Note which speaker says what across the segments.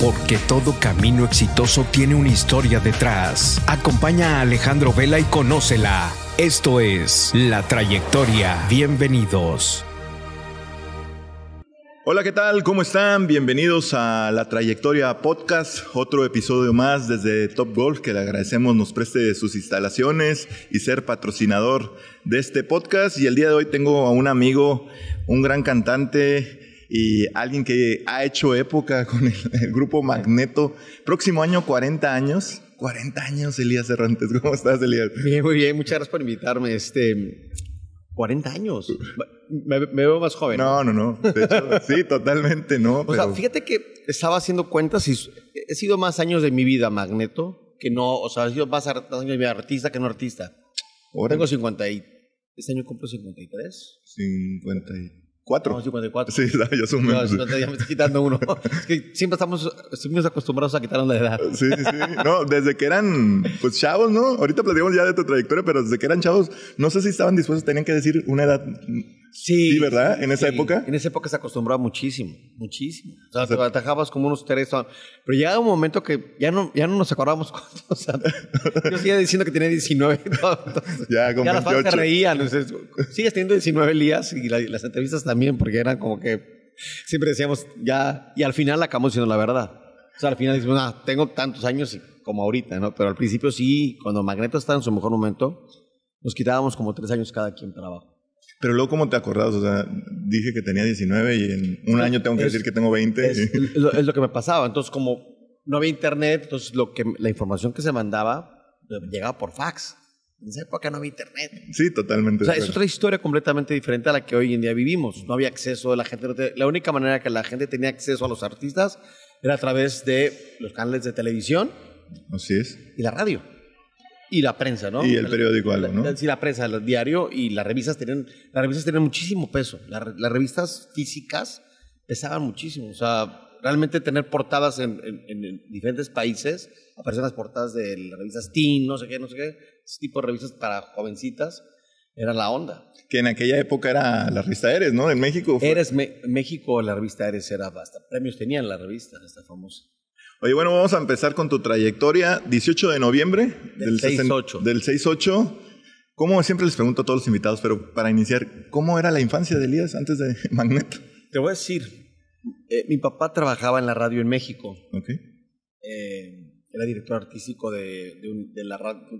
Speaker 1: porque todo camino exitoso tiene una historia detrás. Acompaña a Alejandro Vela y conócela. Esto es La Trayectoria. Bienvenidos.
Speaker 2: Hola, ¿qué tal? ¿Cómo están? Bienvenidos a La Trayectoria Podcast, otro episodio más desde Top Golf, que le agradecemos nos preste sus instalaciones y ser patrocinador de este podcast. Y el día de hoy tengo a un amigo, un gran cantante y alguien que ha hecho época con el, grupo Magneto. Próximo año, 40 años. 40 años, Elías Cervantes. ¿Cómo estás, Elías?
Speaker 3: Bien, muy bien. Muchas gracias por invitarme. Este, 40 años. Me, veo más joven.
Speaker 2: No, no, no. De hecho, sí, totalmente no.
Speaker 3: O sea, fíjate que estaba haciendo cuentas y he sido más años de mi vida Magneto que no, o sea, he sido más años de mi vida artista que no artista. Tengo 50 y... Este año cumplo 53.
Speaker 2: 50 Cuatro.
Speaker 3: No, 54.
Speaker 2: Sí, ya son menos.
Speaker 3: No, ya me estoy quitando uno. es que siempre estamos, estuvimos acostumbrados a quitarnos la edad.
Speaker 2: Sí, sí, sí. No, desde que eran, pues, chavos, ¿no? Ahorita platicamos ya de tu trayectoria, pero desde que eran chavos, no sé si estaban dispuestos, tenían que decir una edad
Speaker 3: Sí.
Speaker 2: Sí, ¿verdad? En esa época.
Speaker 3: En esa época se acostumbraba muchísimo, muchísimo. O sea, te atajabas como unos tres. Pero llegaba un momento que ya no, ya no nos acordábamos cuántos. O sea, yo seguía diciendo que tenía 19.
Speaker 2: ya,
Speaker 3: como ya las fans se reían. sigues teniendo 19 días y las entrevistas también, porque eran como que siempre decíamos ya. Y al final acabamos diciendo la verdad. O sea, al final decimos, ah, tengo tantos años como ahorita, ¿no? Pero al principio sí, cuando Magneto estaba en su mejor momento, nos quitábamos como tres años cada quien para abajo.
Speaker 2: Pero luego, ¿cómo te acordás? O sea, dije que tenía 19 y en un año tengo que decir que tengo 20.
Speaker 3: Es, lo, que me pasaba. Entonces, como no había internet, entonces lo que, la información que se mandaba llegaba por fax. En esa época no había internet.
Speaker 2: Sí, totalmente.
Speaker 3: O sea, es otra historia completamente diferente a la que hoy en día vivimos. No había acceso, la gente la única manera que la gente tenía acceso a los artistas era a través de los canales de televisión.
Speaker 2: Así es.
Speaker 3: Y la radio. Y la prensa, ¿no?
Speaker 2: Y el periódico algo, ¿no?
Speaker 3: Sí, la prensa, el diario y las revistas tenían, las revistas tenían muchísimo peso. las revistas físicas pesaban muchísimo. O sea, realmente tener portadas en, diferentes países, aparecen las portadas de las revistas Teen, no sé qué, no sé qué, ese tipo de revistas para jovencitas, era la onda.
Speaker 2: Que en aquella época era la revista Eres, ¿no? En México.
Speaker 3: Eres, México, la revista Eres era hasta premios tenían la revista, esta famosa.
Speaker 2: Oye, bueno, vamos a empezar con tu trayectoria. 18 de noviembre
Speaker 3: del 6-8.
Speaker 2: Del 6-8. Como siempre les pregunto a todos los invitados, pero para iniciar, ¿cómo era la infancia de Elías antes de Magneto?
Speaker 3: Te voy a decir, eh, mi papá trabajaba en la radio en México.
Speaker 2: Ok.
Speaker 3: Eh, era director artístico de, de, la,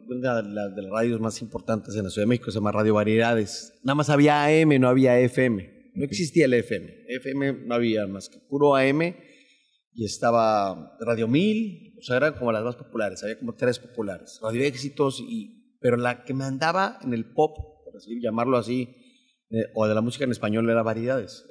Speaker 3: una de, las radios más importantes en la Ciudad de México, se llama Radio Variedades. Nada más había AM, no había FM. No existía el FM. FM no había más que puro AM y estaba Radio 1000, o sea, eran como las más populares, había como tres populares, Radio Éxitos, y, pero la que me andaba en el pop, por así llamarlo así, eh, o de la música en español era Variedades,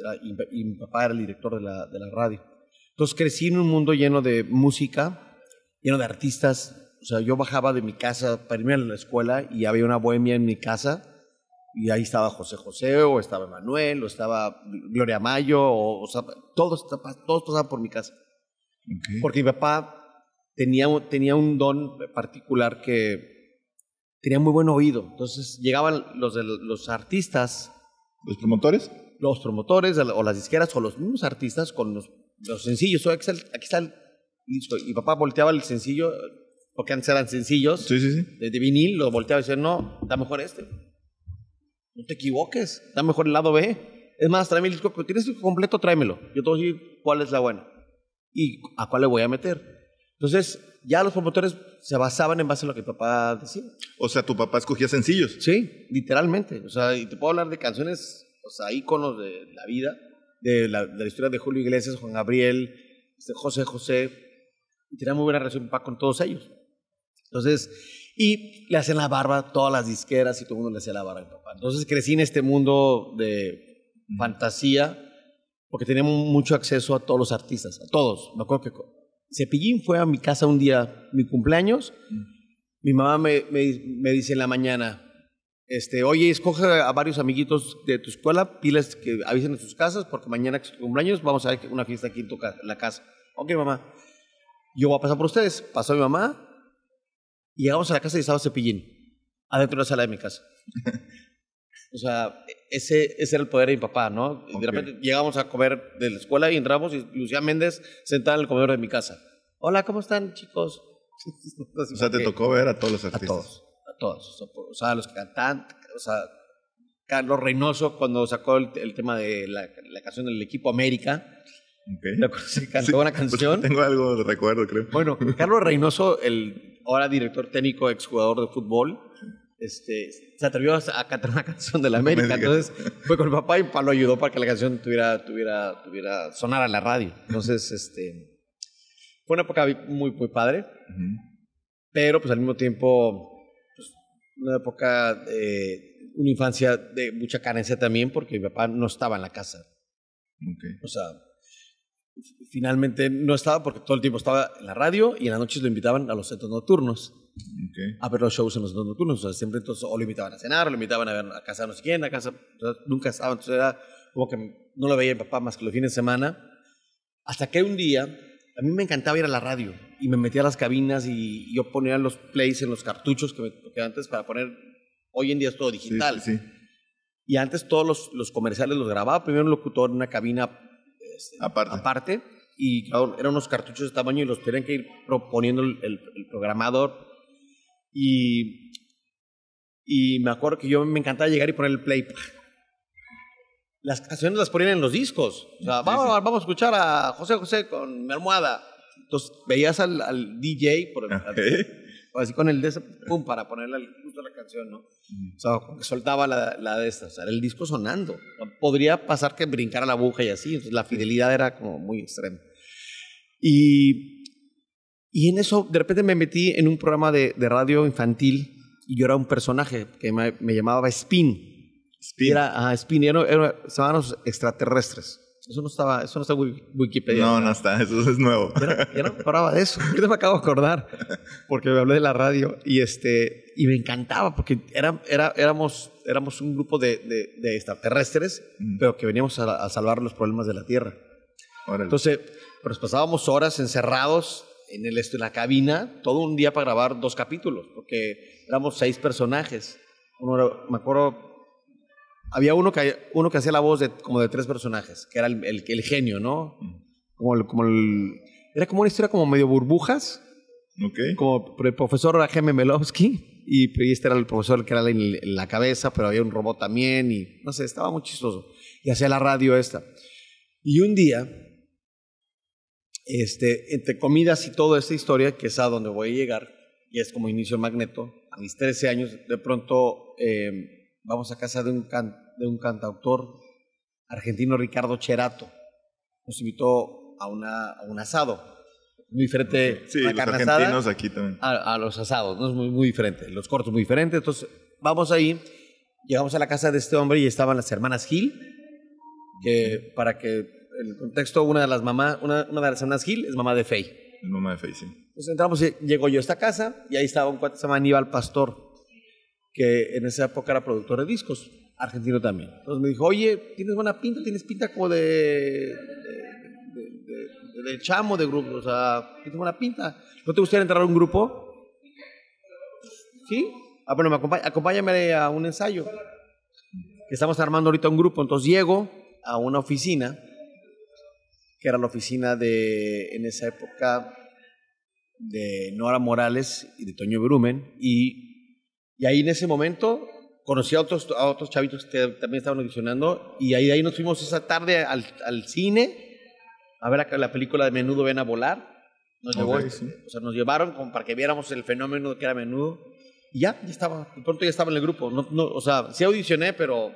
Speaker 3: y, mi papá era el director de la, de la radio. Entonces crecí en un mundo lleno de música, lleno de artistas, o sea, yo bajaba de mi casa para irme a la escuela y había una bohemia en mi casa, y ahí estaba José José, o estaba Manuel, o estaba Gloria Mayo, o, o sea, todos, todos pasaban por mi casa. Porque mi papá tenía, tenía un don particular que tenía muy buen oído. Entonces llegaban los, los artistas.
Speaker 2: ¿Los promotores?
Speaker 3: Los promotores o las disqueras o los mismos artistas con los, los sencillos. Aquí está, el, aquí está el Y papá volteaba el sencillo, porque antes eran sencillos.
Speaker 2: Sí, sí, sí.
Speaker 3: De, vinil, lo volteaba y decía, no, da mejor este. No te equivoques, da mejor el lado B. Es más, tráeme el disco. ¿Tienes el completo? Tráemelo. Yo te voy a decir cuál es la buena y a cuál le voy a meter. Entonces, ya los promotores se basaban en base a lo que papá decía.
Speaker 2: O sea, tu papá escogía sencillos.
Speaker 3: Sí, literalmente. O sea, y te puedo hablar de canciones, o sea, íconos de la vida, de la, de la historia de Julio Iglesias, Juan Gabriel, este, José José. Y tenía muy buena relación papá con todos ellos. Entonces, y le hacían la barba todas las disqueras y todo el mundo le hacía la barba a mi papá. Entonces crecí en este mundo de fantasía porque teníamos mucho acceso a todos los artistas, a todos. Me acuerdo que Cepillín fue a mi casa un día, mi cumpleaños. Mi mamá me, me, dice en la mañana, este, oye, escoge a varios amiguitos de tu escuela, piles que avisen en sus casas, porque mañana que es tu cumpleaños vamos a ver una fiesta aquí en, tu la casa. Ok, mamá. Yo voy a pasar por ustedes. Pasó mi mamá. Y llegamos a la casa y estaba Cepillín, adentro de la sala de mi casa. O sea, ese, ese era el poder de mi papá, ¿no? Y
Speaker 2: Ok.
Speaker 3: De repente llegábamos a comer de la escuela y entramos y Lucía Méndez sentada en el comedor de mi casa. Hola, ¿cómo están, chicos?
Speaker 2: O sea, te tocó ver a todos los
Speaker 3: A
Speaker 2: artistas.
Speaker 3: todos, a todos. O sea, sea, los que cantan, o sea, Carlos Reynoso cuando sacó el, el tema de la, la canción del equipo América,
Speaker 2: Ok.
Speaker 3: ¿te acuerdas que cantó
Speaker 2: Sí,
Speaker 3: una
Speaker 2: pues,
Speaker 3: canción?
Speaker 2: tengo algo de recuerdo, creo.
Speaker 3: Bueno, Carlos Reynoso, el ahora director técnico, exjugador de fútbol, este, se atrevió a cantar una canción de la América.
Speaker 2: digas.
Speaker 3: Entonces fue con mi papá y papá lo ayudó para que la canción tuviera, tuviera, tuviera sonar a la radio. Entonces, este, fue una época muy, muy padre,
Speaker 2: Ujú.
Speaker 3: pero pues al mismo tiempo, pues, una época, eh, una infancia de mucha carencia también porque mi papá no estaba en la casa.
Speaker 2: Ok.
Speaker 3: O sea, finalmente no estaba porque todo el tiempo estaba en la radio y en las noches lo invitaban a los centros nocturnos
Speaker 2: Ok.
Speaker 3: a ver los shows en los centros nocturnos. O sea, siempre entonces o lo invitaban a cenar, o lo invitaban a ver a casa no sé quién, a casa. nunca estaba. Entonces era como que no lo veía mi papá más que los fines de semana. Hasta que un día a mí me encantaba ir a la radio y me metía a las cabinas y yo ponía los plays en los cartuchos que, me, que antes para poner. Hoy en día es todo
Speaker 2: Sí,
Speaker 3: digital.
Speaker 2: sí, sí.
Speaker 3: Y antes todos los, los comerciales los grababa primero un locutor en una cabina este,
Speaker 2: Aparte.
Speaker 3: aparte y claro, eran unos cartuchos de tamaño y los tenían que ir proponiendo el, el- el programador y, y me acuerdo que yo me encantaba llegar y poner el play. Las canciones las ponían en los discos. O sea, vamos, vamos a escuchar a José José con mi almohada. Entonces veías al, al DJ por,
Speaker 2: Ok.
Speaker 3: así con el de ese, pum, para ponerle el- justo la canción, ¿no? O sea, soltaba la, la de esta, o sea, era el disco sonando. Podría pasar que brincara la aguja y así, entonces la fidelidad era como muy extrema. Y, y en eso, de repente me metí en un programa de, de radio infantil y yo era un personaje que me, me llamaba Spin.
Speaker 2: Spin.
Speaker 3: Era, ah, Spin, y era, era- se llamaban los extraterrestres. Eso no estaba, eso no está en Wiki- Wikipedia.
Speaker 2: No, no está, eso es nuevo.
Speaker 3: Ya no, no me acordaba de eso. Ahorita me acabo de acordar. Porque me hablé de la radio y, este, y me encantaba porque era, era, éramos, éramos un grupo de, de, de extraterrestres,
Speaker 2: Mm.
Speaker 3: pero que veníamos a, a salvar los problemas de la Tierra.
Speaker 2: Órale.
Speaker 3: Entonces, pues pasábamos horas encerrados en, el, en la cabina, todo un día para grabar dos capítulos, porque éramos seis personajes. Uno era- me acuerdo, había uno que, uno que hacía la voz de, como de tres personajes, que era el, el, el genio, ¿no? Como el, como era como una historia como medio burbujas,
Speaker 2: ok.
Speaker 3: como el profesor era Jaime Melowski, y, este era el profesor que era en la cabeza, pero había un robot también, y no sé, estaba muy chistoso. Y hacía la radio esta. Y un día, este, entre comidas y toda esta historia, que es a donde voy a llegar, y es como inicio el magneto, a mis 13 años, de pronto eh, vamos a casa de un, can- de un cantautor argentino, Ricardo Cherato. Nos invitó a, una, a un asado. Muy diferente
Speaker 2: Sí,
Speaker 3: una
Speaker 2: los
Speaker 3: carne asada
Speaker 2: argentinos aquí también.
Speaker 3: a, a los asados, ¿no? Es muy, muy diferente. Los cortos muy diferentes. Entonces, vamos ahí, llegamos a la casa de este hombre y estaban las hermanas Gil, que para que el contexto, una de las mamás, una, una de las hermanas Gil es mamá de Fey.
Speaker 2: El mamá de Face, sí.
Speaker 3: Entonces entramos y llego yo a esta casa y ahí estaba un cuate que se llama Aníbal Pastor, que en esa época era productor de discos, argentino también. Entonces me dijo, oye, tienes buena pinta, tienes pinta como de, de, de- de- de chamo de grupo, o sea, tienes buena pinta. ¿No te gustaría entrar a un grupo? Sí. Ah, bueno, me acompáñame a un ensayo. Que estamos armando ahorita un grupo. Entonces llego a una oficina, que era la oficina de, en esa época, de Nora Morales y de Toño Brumen. Y, y ahí en ese momento conocí a otros, a otros chavitos que también estaban audicionando. Y ahí, ahí nos fuimos esa tarde al, al cine a ver la, la película de Menudo Ven a Volar. Nos, llevó,
Speaker 2: Ok, sí.
Speaker 3: o sea, nos llevaron como para que viéramos el fenómeno que era Menudo. Y ya, ya estaba, de pronto ya estaba en el grupo. No, no, o sea, sí audicioné, pero,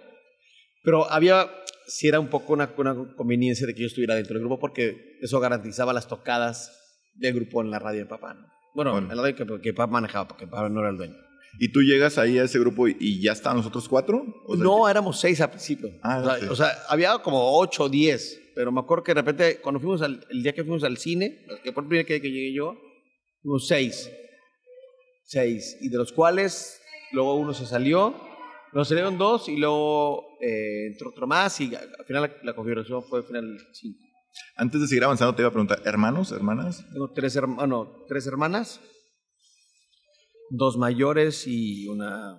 Speaker 3: pero había, sí era un poco una, una conveniencia de que yo estuviera dentro del grupo porque eso garantizaba las tocadas del grupo en la radio de papá. ¿no? Bueno,
Speaker 2: Bueno.
Speaker 3: en la radio que, que papá manejaba, porque papá no era el dueño.
Speaker 2: ¿Y tú llegas ahí a ese grupo y, y ya estaban los otros cuatro? O
Speaker 3: no, éramos seis al principio.
Speaker 2: Ah,
Speaker 3: o, sea,
Speaker 2: sí.
Speaker 3: o sea, había como ocho o diez, pero me acuerdo que de repente, cuando fuimos al, el día que fuimos al cine, que fue el primer día que llegué yo, fuimos seis. Seis. Y de los cuales, luego uno se salió, nos salieron dos y luego eh, entró otro más y al final la, la configuración fue al final cinco.
Speaker 2: Antes de seguir avanzando, te iba a preguntar, ¿hermanos, hermanas?
Speaker 3: Tengo tres, herma- no, tres hermanas, dos mayores y una...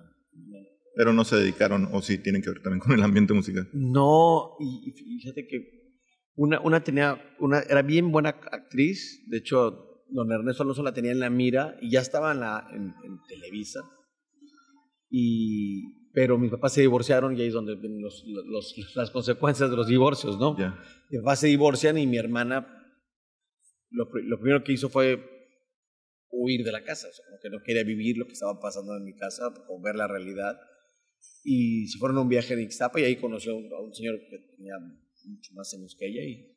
Speaker 2: Pero no se dedicaron, o sí tienen que ver también con el ambiente musical.
Speaker 3: No, y, y fíjate que una, una tenía, una, era bien buena actriz, de hecho, don Ernesto Alonso la tenía en la mira y ya estaba en, la, en, en Televisa. Y, pero mis papás se divorciaron y ahí es donde los, los, las consecuencias de los divorcios, ¿no?
Speaker 2: Ya.
Speaker 3: Mis papás se divorcian y mi hermana lo, lo primero que hizo fue huir de la casa, o sea, como que no quería vivir lo que estaba pasando en mi casa, como ver la realidad. Y se fueron a un viaje en Ixtapa y ahí conoció a un señor que tenía mucho más años que ella y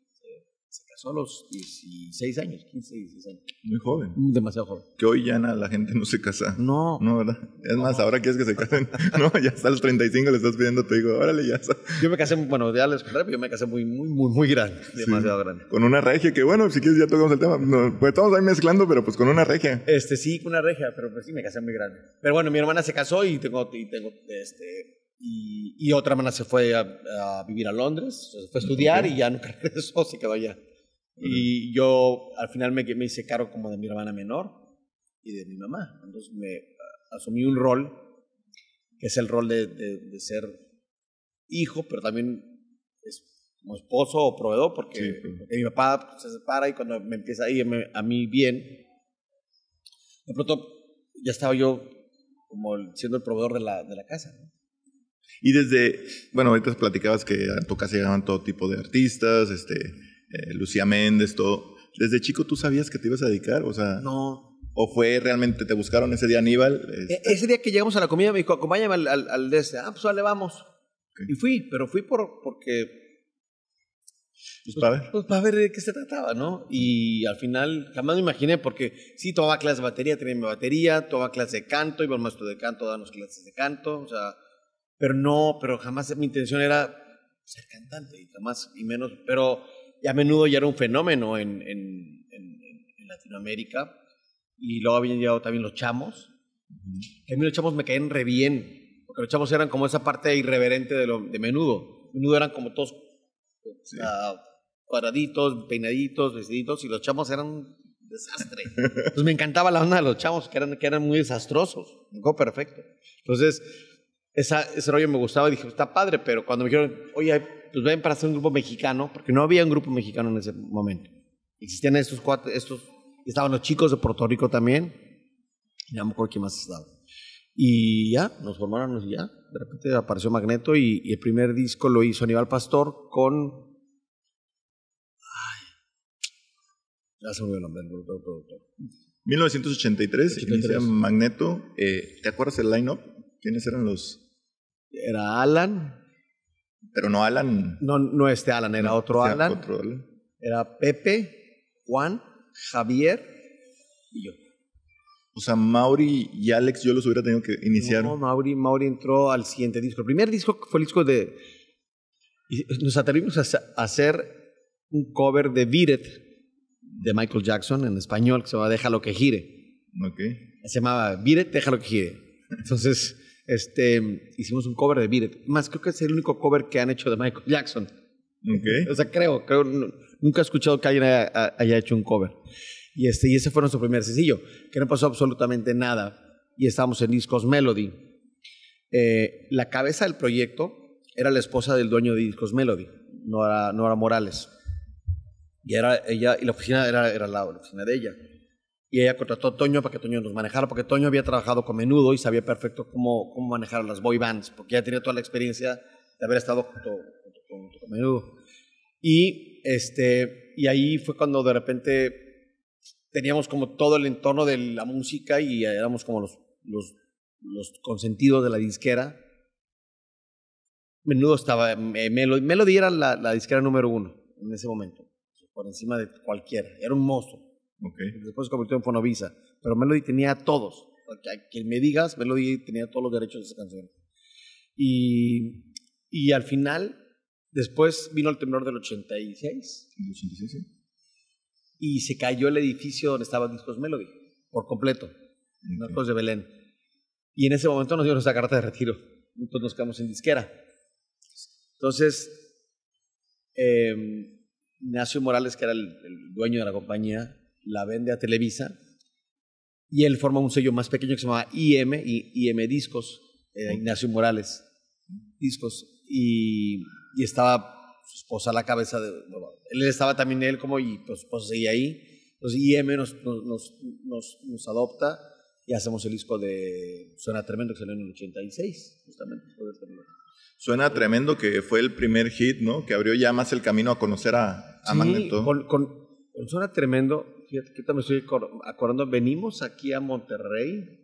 Speaker 3: se casó a los 16 años, 15, 16 años.
Speaker 2: Muy joven.
Speaker 3: Demasiado joven.
Speaker 2: Que hoy ya na- la gente no se casa.
Speaker 3: No,
Speaker 2: No, ¿verdad? Es más, ahora quieres que se casen. No, ya hasta los 35 le estás pidiendo, te digo, órale, ya está.
Speaker 3: yo me casé, bueno, ya les contaré, pero yo me casé muy, muy, muy, muy grande, demasiado grande.
Speaker 2: Con una regia, que bueno, si quieres ya tocamos el tema. No, pues estamos ahí mezclando, pero pues con una regia.
Speaker 3: Este, sí, con una regia, pero pues sí, me casé muy grande. Pero bueno, mi hermana se casó y tengo, y tengo, este, y, y otra hermana se fue a, a vivir a Londres, se fue a estudiar y ya nunca regresó, se quedó allá. Y yo al final me, me hice cargo como de mi hermana menor y de mi mamá. Entonces me asumí un rol, que es el rol de, de, de ser hijo, pero también es como esposo o proveedor, porque,
Speaker 2: Sí,
Speaker 3: mi papá pues, se separa y cuando me empieza a ir a mí bien, de pronto ya estaba yo como siendo el proveedor de la, de la casa. ¿no?
Speaker 2: Y desde, bueno, ahorita platicabas que a tu casa llegaban todo tipo de artistas, este, eh, Lucía Méndez, todo. ¿Desde chico tú sabías que te ibas a dedicar? O sea,
Speaker 3: No.
Speaker 2: ¿o fue realmente, te buscaron ese día Aníbal?
Speaker 3: E-
Speaker 2: Este,
Speaker 3: ese día que llegamos a la comida me dijo, acompáñame al, al, al de este. Ah, pues vale, vamos. Y fui, pero fui por, porque
Speaker 2: pues, para ver.
Speaker 3: Pues para ver de qué se trataba, ¿no? Y al final jamás me imaginé, porque sí, tomaba clases de batería, tenía mi batería, tomaba clases de canto, iba al maestro de canto, dábamos clases de canto, o sea, pero no, pero jamás mi intención era ser cantante, y jamás, y menos, pero y a menudo ya era un fenómeno en, en, en- en Latinoamérica, y luego habían llegado también los chamos, que a mí los chamos me caían re bien, porque los chamos eran como esa parte irreverente de, lo, de menudo, menudo eran como todos
Speaker 2: Sí.
Speaker 3: ah, cuadraditos, peinaditos, vestiditos, y los chamos eran un desastre. Entonces me encantaba la onda de los chamos, que eran, que eran muy desastrosos. Me perfecto. Entonces, esa, ese rollo me gustaba y dije, está padre, pero cuando me dijeron, oye, pues ven para hacer un grupo mexicano, porque no había un grupo mexicano en ese momento. Existían estos cuatro, estos, estaban los chicos de Puerto Rico también, y no me acuerdo quién más estaba. Y ya, nos formaron y ya. De repente apareció Magneto y, y el primer disco lo hizo Aníbal Pastor con. Ay, ya se olvidó el nombre del productor. productor.
Speaker 2: 1983,
Speaker 3: 83.
Speaker 2: inicia Magneto. Eh, ¿Te acuerdas el line-up? ¿Quiénes eran los...?
Speaker 3: Era Alan.
Speaker 2: Pero no Alan.
Speaker 3: No, no este Alan, era otro Alan.
Speaker 2: otro Alan.
Speaker 3: Era Pepe, Juan, Javier y yo.
Speaker 2: O sea, Mauri y Alex yo los hubiera tenido que iniciar.
Speaker 3: No, Mauri, Mauri entró al siguiente disco. El primer disco fue el disco de. Nos atrevimos a hacer un cover de Beat It de Michael Jackson en español que se llama Déjalo que gire.
Speaker 2: Ok.
Speaker 3: Se llamaba Beat It, Déjalo que gire. Entonces, este, hicimos un cover de Beat It. Más, creo que es el único cover que han hecho de Michael Jackson.
Speaker 2: Ok.
Speaker 3: O sea, creo, creo, nu- nunca he escuchado que alguien haya, haya hecho un cover. Y, este, y ese fue nuestro primer sencillo, que no pasó absolutamente nada. Y estábamos en Discos Melody. Eh, la cabeza del proyecto era la esposa del dueño de Discos Melody, Nora, Nora Morales. Y, era ella, y la oficina era, era la, la oficina de ella. Y ella contrató a Toño para que Toño nos manejara, porque Toño había trabajado con Menudo y sabía perfecto cómo, cómo manejar las boy bands, porque ya tenía toda la experiencia de haber estado junto, junto junto con Menudo. Y, este, y ahí fue cuando de repente teníamos como todo el entorno de la música y éramos como los, los, los consentidos de la disquera. Menudo estaba, eh, Melody, Melody era la, la disquera número uno en ese momento, por encima de cualquiera, era un monstruo.
Speaker 2: Ok.
Speaker 3: Después se convirtió en Fonovisa, pero Melody tenía a todos. A quien me digas, Melody tenía todos los derechos de esa canción. Y, y al final, después vino el temblor del 86
Speaker 2: El 86, sí.
Speaker 3: y se cayó el edificio donde estaba Discos Melody, por completo, Narcos de Belén. Y en ese momento nos dieron nuestra carta de retiro. Entonces nos quedamos en disquera. Entonces, eh, Ignacio Morales, que era el, el dueño de la compañía, la vende a Televisa y él forma un sello más pequeño que se llama IM, y IM Discos, eh, Ignacio Morales, discos, y, y estaba su esposa a la cabeza de... Él estaba también él como y pues, esposa seguía ahí. Entonces IM nos, nos, nos, nos adopta y hacemos el disco de Suena Tremendo que salió en el 86, justamente.
Speaker 2: Suena Tremendo que fue el primer hit, ¿no? Que abrió ya más el camino a conocer a, a
Speaker 3: Sí,
Speaker 2: Magneto.
Speaker 3: Con, con, con Suena Tremendo, fíjate ahorita me estoy acor- acordando, venimos aquí a Monterrey.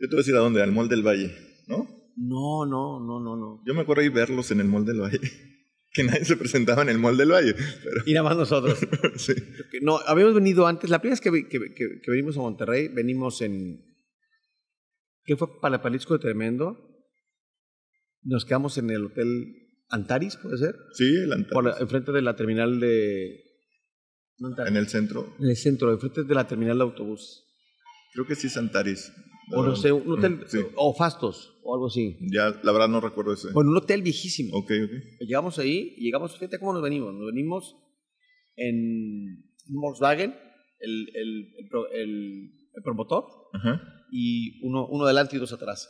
Speaker 2: Yo te voy a decir a dónde, al Mall del Valle, ¿no?
Speaker 3: No, no, no, no, no.
Speaker 2: Yo me acuerdo ir verlos en el Mall del Valle. Que nadie se presentaba en el Mall del Valle. Pero,
Speaker 3: Y nada más nosotros.
Speaker 2: sí.
Speaker 3: No, habíamos venido antes, la primera vez que, que, que- que venimos a Monterrey, venimos en... ¿Qué fue para el disco de Tremendo? Nos quedamos en el Hotel Antaris, ¿puede ser?
Speaker 2: Sí, el.
Speaker 3: Por la- enfrente de la terminal de...
Speaker 2: En el centro.
Speaker 3: en el centro, enfrente de la terminal de autobús.
Speaker 2: Creo que sí es Antares.
Speaker 3: O no sé, un hotel...
Speaker 2: Sí.
Speaker 3: O Fastos, o algo así.
Speaker 2: Ya, la verdad no recuerdo ese.
Speaker 3: Bueno, un hotel viejísimo.
Speaker 2: Ok, ok.
Speaker 3: Llegamos ahí y llegamos, fíjate cómo nos venimos. Nos venimos en un Volkswagen, el, el, el, el- el promotor,
Speaker 2: Ajá.
Speaker 3: y uno, uno adelante y dos atrás,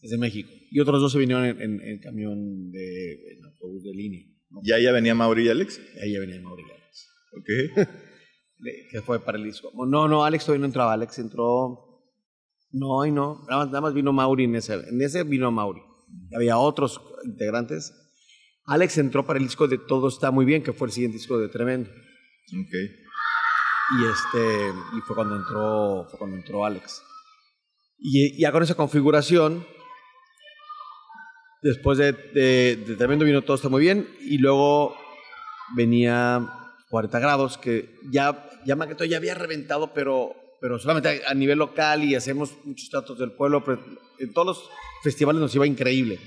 Speaker 3: desde México. Y otros dos se vinieron en, en- en camión de en autobús de línea. ¿no?
Speaker 2: ¿Ya ya venía Mauri y Alex?
Speaker 3: Ahí ya venía Mauri Alex,
Speaker 2: Ok.
Speaker 3: que fue para el disco. No, no, Alex todavía no entraba. Alex entró. No, y no. Nada más, nada más vino Mauri en ese. En ese vino Mauri. Había otros integrantes. Alex entró para el disco de Todo está muy bien, que fue el siguiente disco de Tremendo.
Speaker 2: Ok.
Speaker 3: Y este y fue cuando entró fue cuando entró Alex. Y ya con esa configuración, después de, de, de Tremendo vino todo está muy bien y luego venía 40 grados que ya ya Magneto ya había reventado, pero pero solamente a, nivel local y hacemos muchos tratos del pueblo. pero en todos los festivales nos iba increíble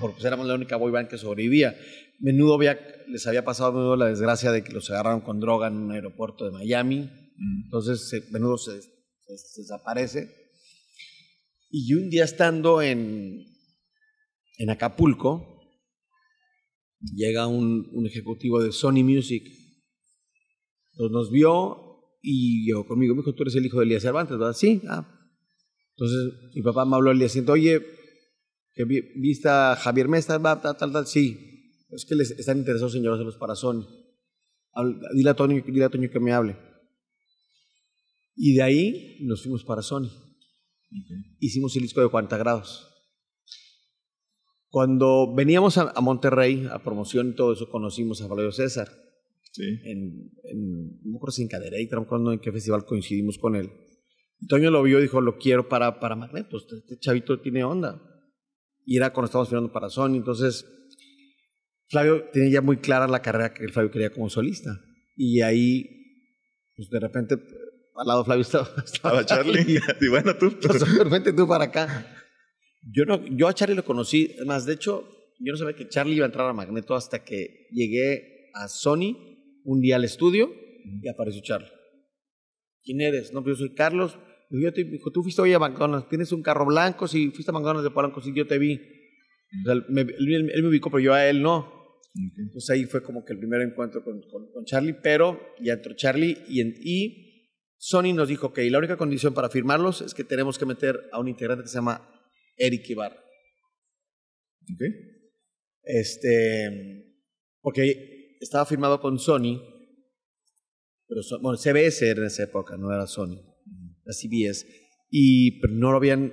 Speaker 3: porque pues éramos la única boy band que sobrevivía. Menudo había, les había pasado menudo la desgracia de que los agarraron con droga en un aeropuerto de Miami.
Speaker 2: Mm.
Speaker 3: Entonces, se- menudo se, se- se desaparece. Y un día estando en, en Acapulco, llega un, un ejecutivo de Sony Music. Entonces nos vio y llegó conmigo. Me dijo, tú eres el hijo de Elías Cervantes, ¿verdad? Sí. Ah. Entonces mi papá me habló al día siguiente, oye, que viste a Javier Mesta, va, tal, tal, tal. Sí. Es que les están interesados en llevárselos para Sony. Dile a, Toño, dile a Toño que me hable. Y de ahí nos fuimos para Sony. Hicimos el disco de 40 grados. Cuando veníamos a, a Monterrey a promoción y todo eso, conocimos a Flavio César.
Speaker 2: Sí.
Speaker 3: En, en, no me si en Cadereyta, no me en qué festival coincidimos con él. Y Toño lo vio y dijo, lo quiero para, para Magneto, este, este chavito tiene onda. Y era cuando estábamos firmando para Sony, entonces Flavio tenía ya muy clara la carrera que Flavio quería como solista. Y ahí, pues de repente, al lado de Flavio estaba,
Speaker 2: Estaba Charlie. y bueno, tú.
Speaker 3: Entonces, de repente tú para acá. Yo, no, yo a Charlie lo conocí, más, de hecho, yo no sabía que Charlie iba a entrar a Magneto hasta que llegué a Sony un día al estudio y apareció Charlie. ¿Quién eres? No, pues yo soy Carlos. Y yo te dijo, tú fuiste hoy a McDonald's, tienes un carro blanco, sí, fuiste a McDonald's de Polanco, sí, yo te vi. O sea, me- él, me ubicó, pero yo a él no.
Speaker 2: Ok.
Speaker 3: Entonces ahí fue como que el primer encuentro con, con- con Charlie, pero ya entró Charlie y, en- y Sony nos dijo que la única condición para firmarlos es que tenemos que meter a un integrante que se llama Eric Ibarra.
Speaker 2: Ok.
Speaker 3: Este, porque estaba firmado con Sony, pero bueno, CBS era en esa época, no era Sony, la CBS, y pero no lo habían,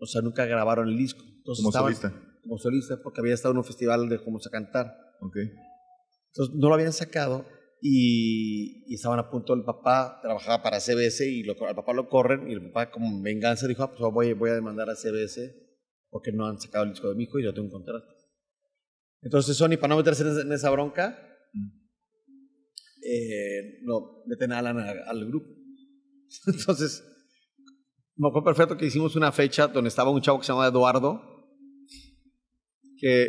Speaker 3: o sea, nunca grabaron el disco. Entonces
Speaker 2: Como
Speaker 3: estaban-
Speaker 2: solista.
Speaker 3: Como solista, porque había estado en un festival de Cómo a cantar.
Speaker 2: Ok.
Speaker 3: Entonces no lo habían sacado y, y estaban a punto, el papá trabajaba para CBS y lo, al papá lo corren y el papá como en venganza dijo, ah, pues voy, voy a demandar a CBS porque no han sacado el disco de mi hijo y yo tengo un contrato. Entonces Sony, para no meterse en esa bronca, eh, no, meten a Alan a- al grupo. Entonces, me acuerdo perfecto que hicimos una fecha donde estaba un chavo que se llamaba Eduardo, que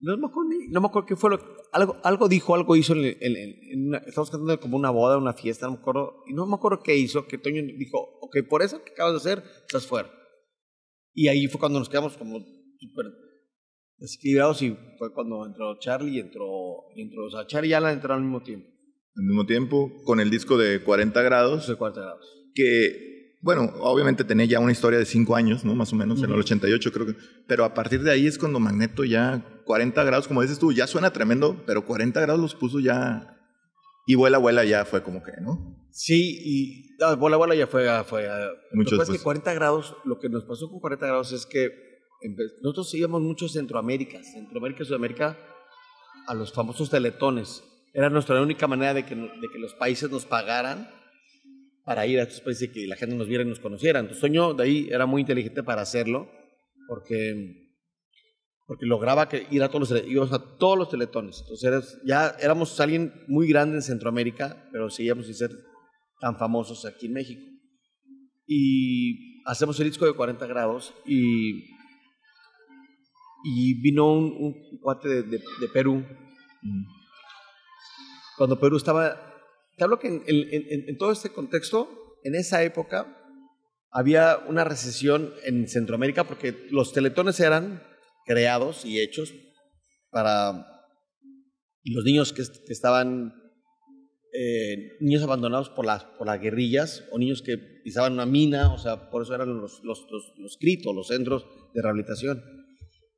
Speaker 3: no me acuerdo, no me acuerdo qué fue lo algo, algo dijo, algo hizo en, en- en una, estamos cantando como una boda, una fiesta, no me acuerdo, y no me acuerdo qué hizo, que Toño dijo, ok, por eso que acabas de hacer, estás fuera. Y ahí fue cuando nos quedamos como súper desequilibrados y fue cuando entró Charlie y entró, y entró, o sea, Charlie y Alan entraron al mismo tiempo,
Speaker 2: Al mismo tiempo, con el disco de 40 grados,
Speaker 3: de 40 grados.
Speaker 2: que bueno, obviamente tenía ya una historia de cinco años, ¿no? Más o menos, en el 88 creo que. Pero a partir de ahí es cuando Magneto ya 40 grados, como dices tú, ya suena tremendo, pero 40 grados los puso ya. Y vuela, vuela ya fue como que, ¿no?
Speaker 3: Sí, y no, Bola Bola ya fue... fue
Speaker 2: Mucho
Speaker 3: lo que pasa es
Speaker 2: después.
Speaker 3: que 40 grados, lo que nos pasó con 40 grados es que nosotros íbamos mucho a Centroamérica, Centroamérica Sudamérica, a los famosos teletones. Era nuestra única manera de que, de que los países nos pagaran para ir a estos países y que la gente nos viera y nos conociera. Entonces, Toño de ahí era muy inteligente para hacerlo, porque, porque lograba que ir a todos los, íbamos a todos los teletones. Entonces, eras- ya éramos alguien muy grande en Centroamérica, pero seguíamos sin ser tan famosos aquí en México. Y hacemos el disco de 40 grados y, y vino un, un cuate de, de- de Perú. Cuando Perú estaba... Te hablo que en, en- en- en todo este contexto, en esa época, había una recesión en Centroamérica porque los teletones eran creados y hechos para los niños que estaban eh, niños abandonados por las, por las guerrillas o niños que pisaban una mina, o sea, por eso eran los, los, los, los CRITO, los centros de rehabilitación.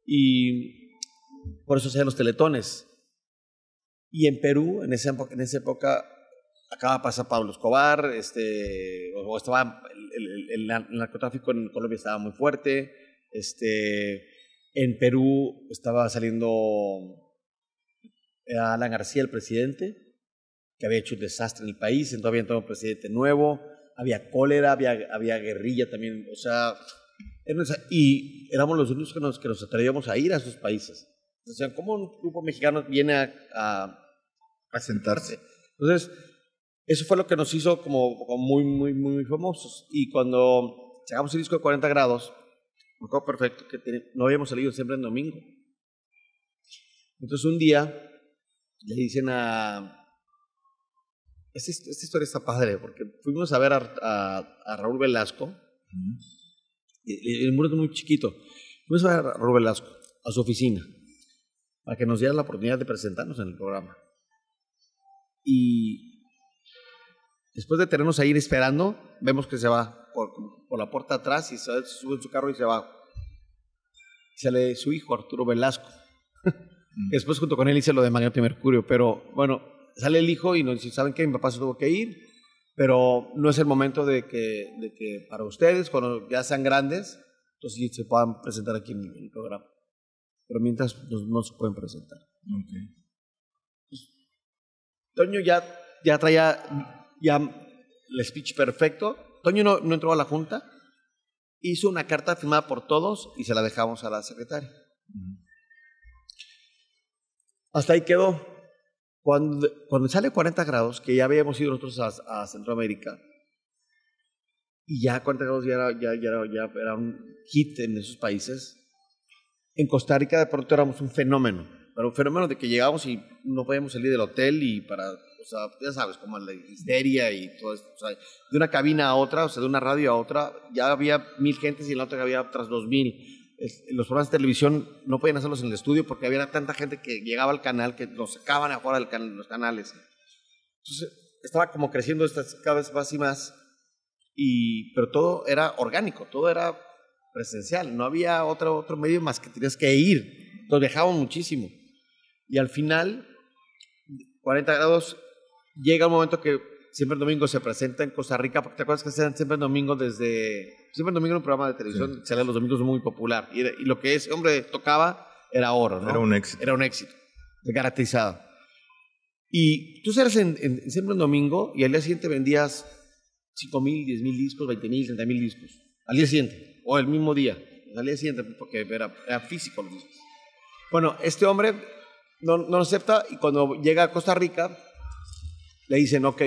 Speaker 3: Y por eso se los teletones. Y en Perú, en esa, época- en esa época, acaba de pasar Pablo Escobar, este, estaba el, el- el- narcotráfico en Colombia estaba muy fuerte, este, en Perú estaba saliendo eh, Alan García, el presidente, que había hecho un desastre en el país, entonces había entrado un presidente nuevo, había cólera, había, había guerrilla también, o sea, y éramos los únicos que nos, que nos atrevíamos a ir a esos países. O sea, ¿cómo un grupo mexicano viene a, a
Speaker 2: A sentarse.
Speaker 3: entonces, eso fue lo que nos hizo como, como muy, muy, muy famosos. Y cuando sacamos el disco de 40 grados, me acuerdo perfecto que tiene- no habíamos salido siempre en domingo. Entonces un día le dicen a... Esta, esta historia está padre, porque fuimos a ver a, a- a Raúl Velasco. y- y El muro es muy chiquito. Fuimos a Raúl Velasco, a su oficina, para que nos diera la oportunidad de presentarnos en el programa. Y después de tenernos ahí esperando, vemos que se va por, por la puerta atrás y se sube en su carro y se va. Sale su hijo, Arturo Velasco. Después junto con él hice lo de Magneto y Mercurio, pero bueno, sale el hijo y nos dice, ¿saben qué? Mi papá se tuvo que ir, pero no es el momento de que, de que para ustedes, cuando ya sean grandes, entonces sí se puedan presentar aquí en el programa. Pero mientras pues, no se pueden presentar. Toño ya, ya traía ya el speech perfecto. Toño no, no entró a la junta, hizo una carta firmada por todos y se la dejamos a la secretaria. Hasta ahí quedó. Cuando, cuando sale 40 grados, que ya habíamos ido nosotros a, a Centroamérica, y ya 40 grados ya era, ya, ya, era, ya era un hit en esos países, en Costa Rica de pronto éramos un fenómeno, pero un fenómeno de que llegábamos y no podíamos salir del hotel y para, o sea, ya sabes, como la histeria y todo esto, o sea, de una cabina a otra, o sea, de una radio a otra, ya había mil gentes y en la otra había otras dos mil. Los programas de televisión no podían hacerlos en el estudio porque había tanta gente que llegaba al canal que los sacaban afuera de los canales. Entonces, estaba como creciendo estas cada vez más y más, y, pero todo era orgánico, todo era presencial, no había otro, otro medio más que tenías que ir. Entonces viajábamos muchísimo. Y al final, 40 grados, llega un momento que siempre el domingo se presenta en Costa Rica, porque te acuerdas que hacían siempre el domingo desde... Siempre el domingo en un programa de televisión, salía los domingos muy popular. Y, era- y lo que ese hombre tocaba era oro, ¿no?
Speaker 2: Era un éxito.
Speaker 3: Era un éxito, garantizado. Y tú salías en, en- siempre en domingo y al día siguiente vendías 5 mil, 10 mil discos, 20 mil, 30 mil discos. Al día siguiente, o el mismo día. Al día siguiente, porque era, era físico los discos. Bueno, este hombre no, no lo acepta y cuando llega a Costa Rica, le dicen, ok,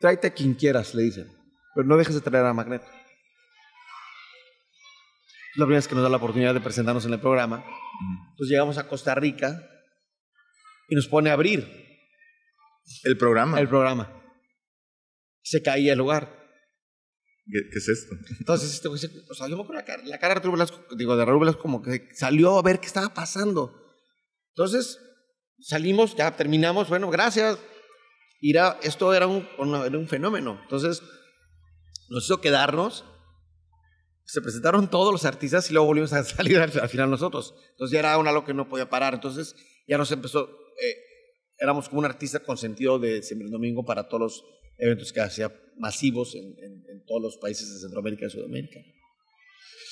Speaker 3: tráete a quien quieras, le dicen, pero no dejes de traer a Magneto. Es la primera vez que nos da la oportunidad de presentarnos en el programa. Entonces llegamos a Costa Rica y nos pone a abrir
Speaker 2: El programa.
Speaker 3: el programa. Se caía el lugar.
Speaker 2: ¿Qué, qué es esto?
Speaker 3: Entonces, este güey o sea, yo acuerdo la cara, la cara de Arturo Velasco, digo, de Raúl Velasco, como que salió a ver qué estaba pasando. Entonces, salimos, ya terminamos, bueno, gracias. Y era- esto era un, una- era un fenómeno. Entonces, nos hizo quedarnos. Se presentaron todos los artistas y luego volvimos a salir al, al final nosotros. Entonces ya era un algo que no podía parar. Entonces ya nos empezó, eh, éramos como un artista con sentido de siempre domingo para todos los eventos que hacía masivos en, en- en todos los países de Centroamérica y Sudamérica.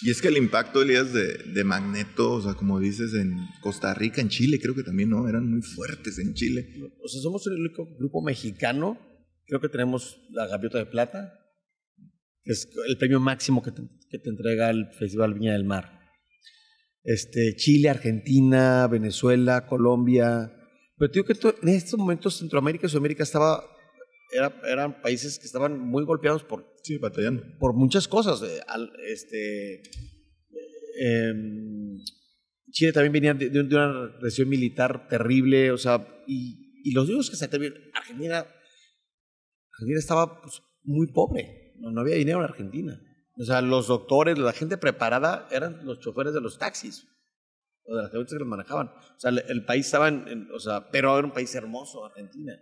Speaker 2: Y es que el impacto, Elías, de, de Magneto, o sea, como dices, en Costa Rica, en Chile, creo que también, ¿no? Eran muy fuertes en Chile.
Speaker 3: O sea, somos el único grupo mexicano. Creo que tenemos la Gaviota de Plata, que es el premio máximo que te, entrega el Festival Viña del Mar. Este, Chile, Argentina, Venezuela, Colombia. Pero te digo que en estos momentos Centroamérica y Sudamérica estaba, era- eran países que estaban muy golpeados por
Speaker 2: Sí, batallando.
Speaker 3: por muchas cosas. eh, este, em, Chile también venía de, de una represión militar terrible, o sea, y, y los únicos que se atrevieron, Argentina, Argentina estaba pues, muy pobre, no, no había dinero en Argentina. O sea, los doctores, la gente preparada eran los choferes de los taxis, o de las camionetas que los manejaban. O sea, el, el país estaba, en, en- o sea, pero era un país hermoso, Argentina.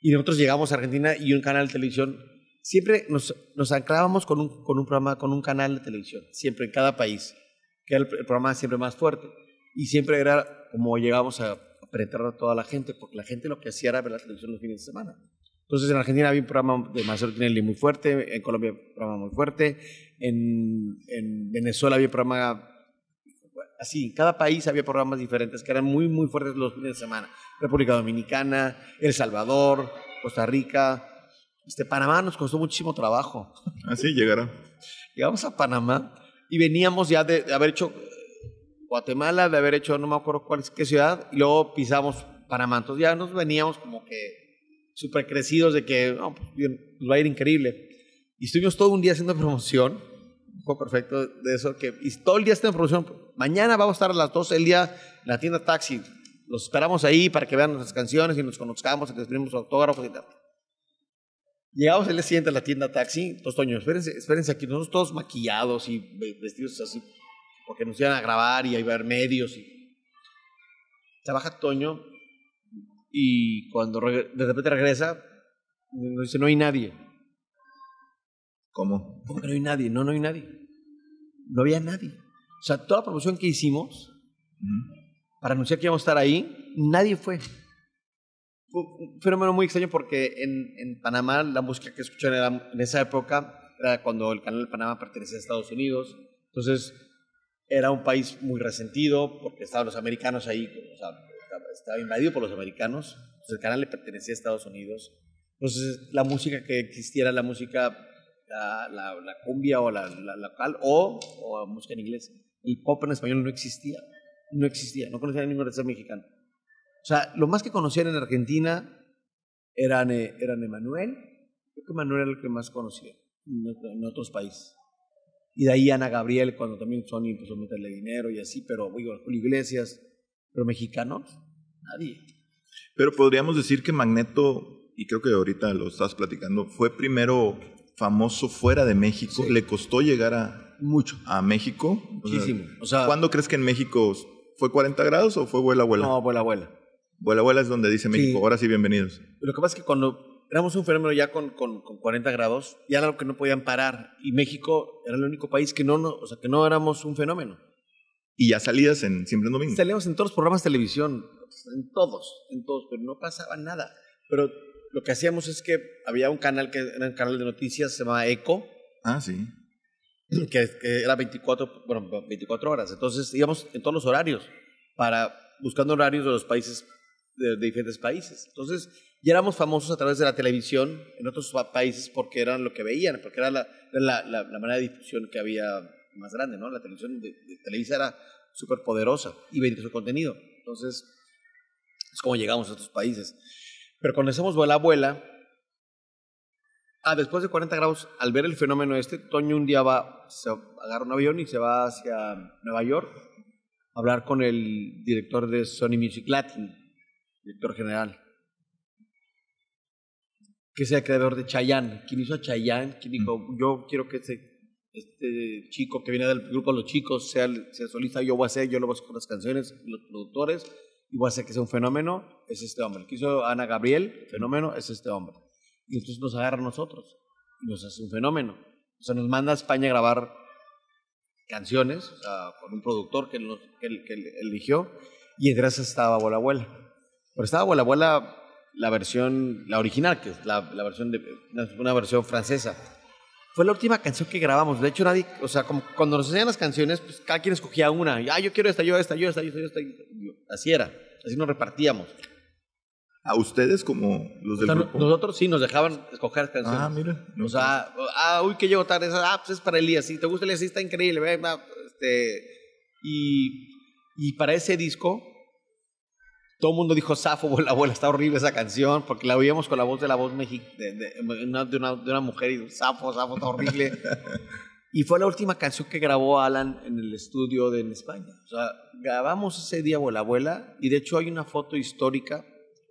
Speaker 3: Y nosotros llegamos a Argentina y un canal de televisión, siempre nos, nos anclábamos con un, con un programa, con un canal de televisión, siempre en cada país, que era el, el programa siempre más fuerte. Y siempre era como llegábamos a penetrar a toda la gente, porque la gente lo que hacía era ver la televisión los fines de semana. Entonces en Argentina había un programa de Marcelo Tinelli muy fuerte, en Colombia un programa muy fuerte, en, en Venezuela había un programa así, en cada país había programas diferentes que eran muy, muy fuertes los fines de semana. República Dominicana, El Salvador, Costa Rica, este, Panamá nos costó muchísimo trabajo.
Speaker 2: Así llegará.
Speaker 3: Llegamos a Panamá y veníamos ya de, de haber hecho eh, Guatemala, de haber hecho no me acuerdo cuál es qué ciudad, y luego pisamos Panamá. Entonces ya nos veníamos como que súper crecidos de que no, pues, bien, nos va a ir increíble. Y estuvimos todo un día haciendo promoción, fue perfecto de eso, que y todo el día haciendo promoción. Mañana vamos a estar a las 12 del día en la tienda Taxi. Los esperamos ahí para que vean nuestras canciones y nos conozcamos y les pedimos autógrafos y tal. Llegamos el día siguiente a la tienda taxi, dos Toño, espérense, espérense aquí, nosotros todos maquillados y ve- vestidos así, porque nos iban a grabar y a haber medios. Y... Se baja Toño y cuando de repente regresa, nos dice, no hay nadie.
Speaker 2: ¿Cómo?
Speaker 3: ¿Cómo que no hay nadie? No, no hay nadie. No había nadie. O sea, toda la promoción que hicimos
Speaker 2: Ujú.
Speaker 3: Para anunciar que íbamos a estar ahí, nadie fue. Fue un fenómeno muy extraño porque en, Panamá la música que escuchaban en esa época era cuando el canal de Panamá pertenecía a Estados Unidos. Entonces era un país muy resentido porque estaban los americanos ahí, o sea, estaba, invadido por los americanos. Entonces el canal le pertenecía a Estados Unidos. Entonces la música que existía era la música, la, la, la cumbia o la, la local o, o música en inglés. El pop en español no existía. No existía, no conocían ningún artista mexicano. O sea, lo más que conocían en Argentina eran, eh, eran Emanuel. Creo que Emanuel era el que más conocía en, otro- en otros países. Y de ahí Ana Gabriel, cuando también Sony empezó a meterle dinero y así, pero digo, Julio Iglesias, pero mexicanos, nadie.
Speaker 2: Pero podríamos decir que Magneto, y creo que ahorita lo estás platicando, fue primero famoso fuera de México.
Speaker 3: Sí.
Speaker 2: Le costó llegar a,
Speaker 3: Mucho.
Speaker 2: a México.
Speaker 3: Muchísimo. O sea,
Speaker 2: ¿Cuándo crees que en México fue 40 grados o fue vuela abuela?
Speaker 3: No, abuela, abuela.
Speaker 2: Vuela abuela es donde dice México.
Speaker 3: Sí.
Speaker 2: Ahora sí, bienvenidos.
Speaker 3: Lo que pasa es que cuando éramos un fenómeno ya con, con, con 40 grados, ya era algo que no podían parar. Y México era el único país que no, no, o sea, que no éramos un fenómeno.
Speaker 2: Y ya salías en Siempre en Domingo.
Speaker 3: Salíamos en todos los programas de televisión, en todos, en todos, pero no pasaba nada. Pero lo que hacíamos es que había un canal que era un canal de noticias, se llamaba Eco,
Speaker 2: Ah, sí.
Speaker 3: que, que era 24, bueno, 24 horas. Entonces íbamos en todos los horarios, para, buscando horarios de los países, de, de diferentes países. Entonces ya éramos famosos a través de la televisión en otros pa- países porque eran lo que veían, porque era la, la, la, la manera de difusión que había más grande, ¿no? La televisión de, de Televisa era súper poderosa y vendía su contenido. Entonces, es como llegamos a estos países. Pero cuando hacemos Vuela Abuela, ah, después de 40 grados, al ver el fenómeno este, Toño un día va, se agarra un avión y se va hacia Nueva York a hablar con el director de Sony Music Latin, director general, que es el creador de Chayanne. Quien hizo a Chayanne, quien dijo, yo quiero que este, este chico que viene del grupo Los Chicos sea, sea solista, yo voy a hacer, yo lo voy a hacer con las canciones, los productores, y voy a hacer que sea un fenómeno, es este hombre. El que hizo Ana Gabriel, fenómeno, es este hombre. Y entonces nos agarra a nosotros y nos hace un fenómeno. O sea, nos manda a España a grabar canciones, o sea, con un productor que, nos, que, que eligió, y esas estaba Abuela Abuela. Pero estaba Abuela Abuela, la versión, la original, que es la, la versión de, una, versión francesa. Fue la última canción que grabamos. De hecho, nadie, o sea, como cuando nos enseñan las canciones, pues cada quien escogía una. Y, ah, yo quiero esta, yo esta, yo esta, yo esta, yo esta. Así era. Así nos repartíamos.
Speaker 2: A ustedes como los
Speaker 3: O
Speaker 2: del
Speaker 3: sea, no-
Speaker 2: grupo.
Speaker 3: nosotros sí nos dejaban escoger canciones.
Speaker 2: Ah, mira.
Speaker 3: O sea, ah, uy, que llego tarde. Ah, pues es para Elías. Si te gusta Elías, sí está increíble. ve, va, Este, y, y para ese disco, todo el mundo dijo, Safo, la abuela, está horrible esa canción, porque la oíamos con la voz de la voz mexi de, de- una, de, una, de una mujer y Safo, Safo, está horrible. y fue la última canción que grabó Alan en el estudio de en España. O sea, grabamos ese día Abuela Abuela, y de hecho hay una foto histórica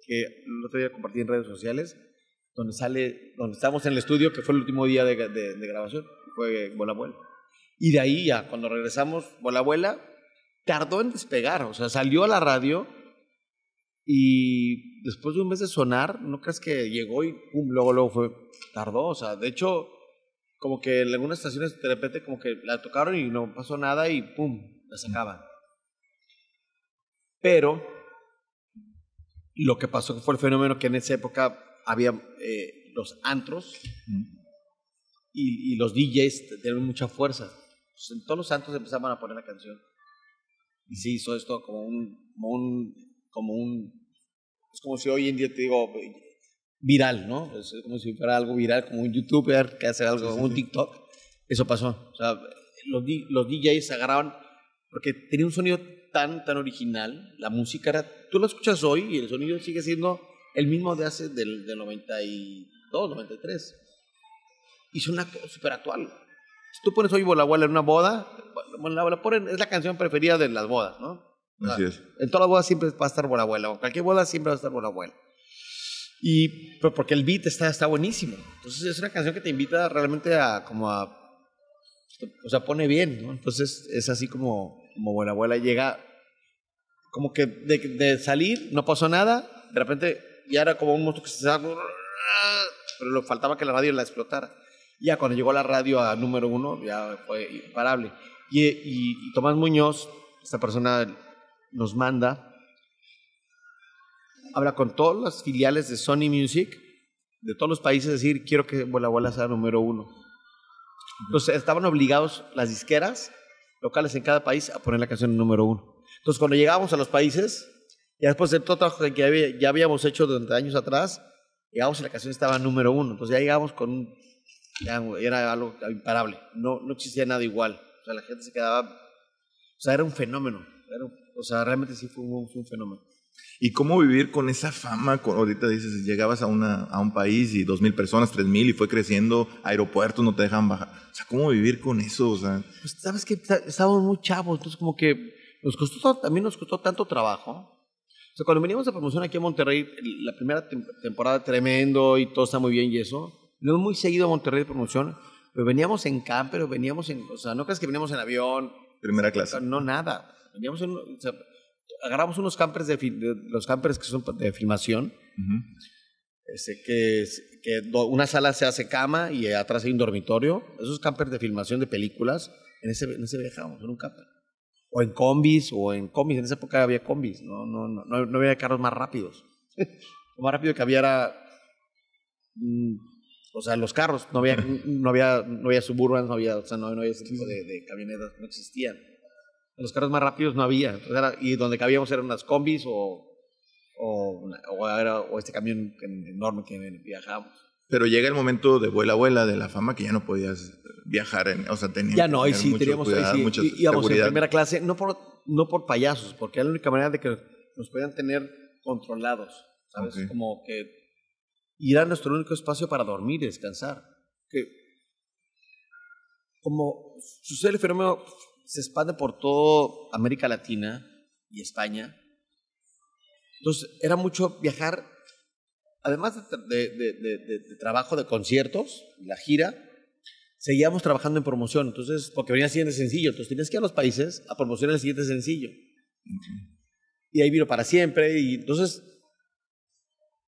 Speaker 3: que el otro día compartí en redes sociales, donde sale, donde estamos en el estudio, que fue el último día de, de- de grabación, fue Bola Abuela. Y de ahí ya, cuando regresamos, Bola Abuela tardó en despegar, o sea, salió a la radio y después de un mes de sonar, no crees que llegó y pum, luego, luego fue, tardó, o sea, de hecho, como que en algunas estaciones de repente como que la tocaron y no pasó nada y pum, la sacaban. Pero lo que pasó fue el fenómeno que en esa época había eh, los antros y, y los DJs tenían mucha fuerza. Entonces, en todos los antros empezaban a poner la canción. Y se hizo esto como un, como un, como un, es como si hoy en día te digo viral, ¿no? Es como si fuera algo viral, como un youtuber que hace algo, un TikTok. Eso pasó. O sea, los, los DJs agarraban, porque tenía un sonido tan, tan original, la música era, tú lo escuchas hoy y el sonido sigue siendo el mismo de hace del, del 92, 93. Y suena súper actual. Si tú pones hoy Bola Abuela en una boda, bueno, la, la ponen, es la canción preferida de las bodas, ¿no?
Speaker 2: Así es.
Speaker 3: En todas las bodas siempre va a estar Bola o cualquier boda siempre va a estar Bola. Y pero porque el beat está, está buenísimo. Entonces es una canción que te invita realmente a como a o sea, pone bien, ¿no? Entonces es así como como Bola Abuela llega como que de, salir no pasó nada, de repente ya era como un monstruo que se estaba pero le faltaba que la radio la explotara. Ya cuando llegó la radio a número uno, ya fue imparable. Y, y, y Tomás Muñoz, esta persona nos manda, habla con todas las filiales de Sony Music, de todos los países, decir, quiero que Bola Bola sea número uno. Entonces estaban obligados las disqueras locales en cada país a poner la canción número uno. Entonces cuando llegábamos a los países, ya después de todo el trabajo que ya, había- ya habíamos hecho durante años atrás, llegamos y la canción estaba número uno. Entonces ya llegamos con un... ya era algo imparable. No, no existía nada igual. O sea, la gente se quedaba... O sea, era un fenómeno. Era un- o sea, realmente sí fue un, fue un fenómeno.
Speaker 2: ¿Y cómo vivir con esa fama? Ahorita dices, llegabas a, una, a un país y dos mil personas, tres mil, y fue creciendo, aeropuertos no te dejan bajar. O sea, ¿cómo vivir con eso? O sea,
Speaker 3: Pues sabes que estábamos muy chavos, entonces como que nos costó, también nos costó tanto trabajo. O sea, cuando veníamos de promoción aquí a Monterrey, la primera tem- temporada tremendo y todo está muy bien y eso, no muy seguido a Monterrey de promoción, pero veníamos en camper, o veníamos en, o sea, no crees que veníamos en avión,
Speaker 2: primera clase.
Speaker 3: no nada. Veníamos en, o sea, agarramos unos campers de, los campers que son de filmación, este, que, es- que do- una sala se hace cama y atrás hay un dormitorio. Esos campers de filmación de películas, en ese, en ese viajábamos, en un camper. O en combis, o en combis. En esa época había combis, no, no, no, no, había carros más rápidos. Lo más rápido que había era. mm, o sea, los carros, no había, no había, no había suburbans, no había, o sea, no, no había ese tipo de, de camionetas, no existían. Los carros más rápidos no había. Entonces era- y donde cabíamos eran unas combis o, o, una- o era- o este camión enorme que viajábamos.
Speaker 2: Pero llega el momento de vuela abuela de la fama que ya no podías viajar, en, o sea, tenías
Speaker 3: Ya
Speaker 2: que
Speaker 3: no, ahí
Speaker 2: tener
Speaker 3: sí,
Speaker 2: mucho
Speaker 3: teníamos ahí
Speaker 2: cuidado,
Speaker 3: sí,
Speaker 2: mucha
Speaker 3: í- íbamos en primera clase, no por, no por payasos, porque era la única manera de que nos podían tener controlados, ¿sabes?
Speaker 2: Ok.
Speaker 3: Como que y era nuestro único espacio para dormir y descansar. Que como sucede el fenómeno, se expande por toda América Latina y España. Entonces, era mucho viajar, además de, de- de- de- trabajo de conciertos, la gira, seguíamos trabajando en promoción, entonces, porque venía el siguiente sencillo, entonces tenías que ir a los países a promocionar el siguiente sencillo. Y ahí vino para siempre, y entonces,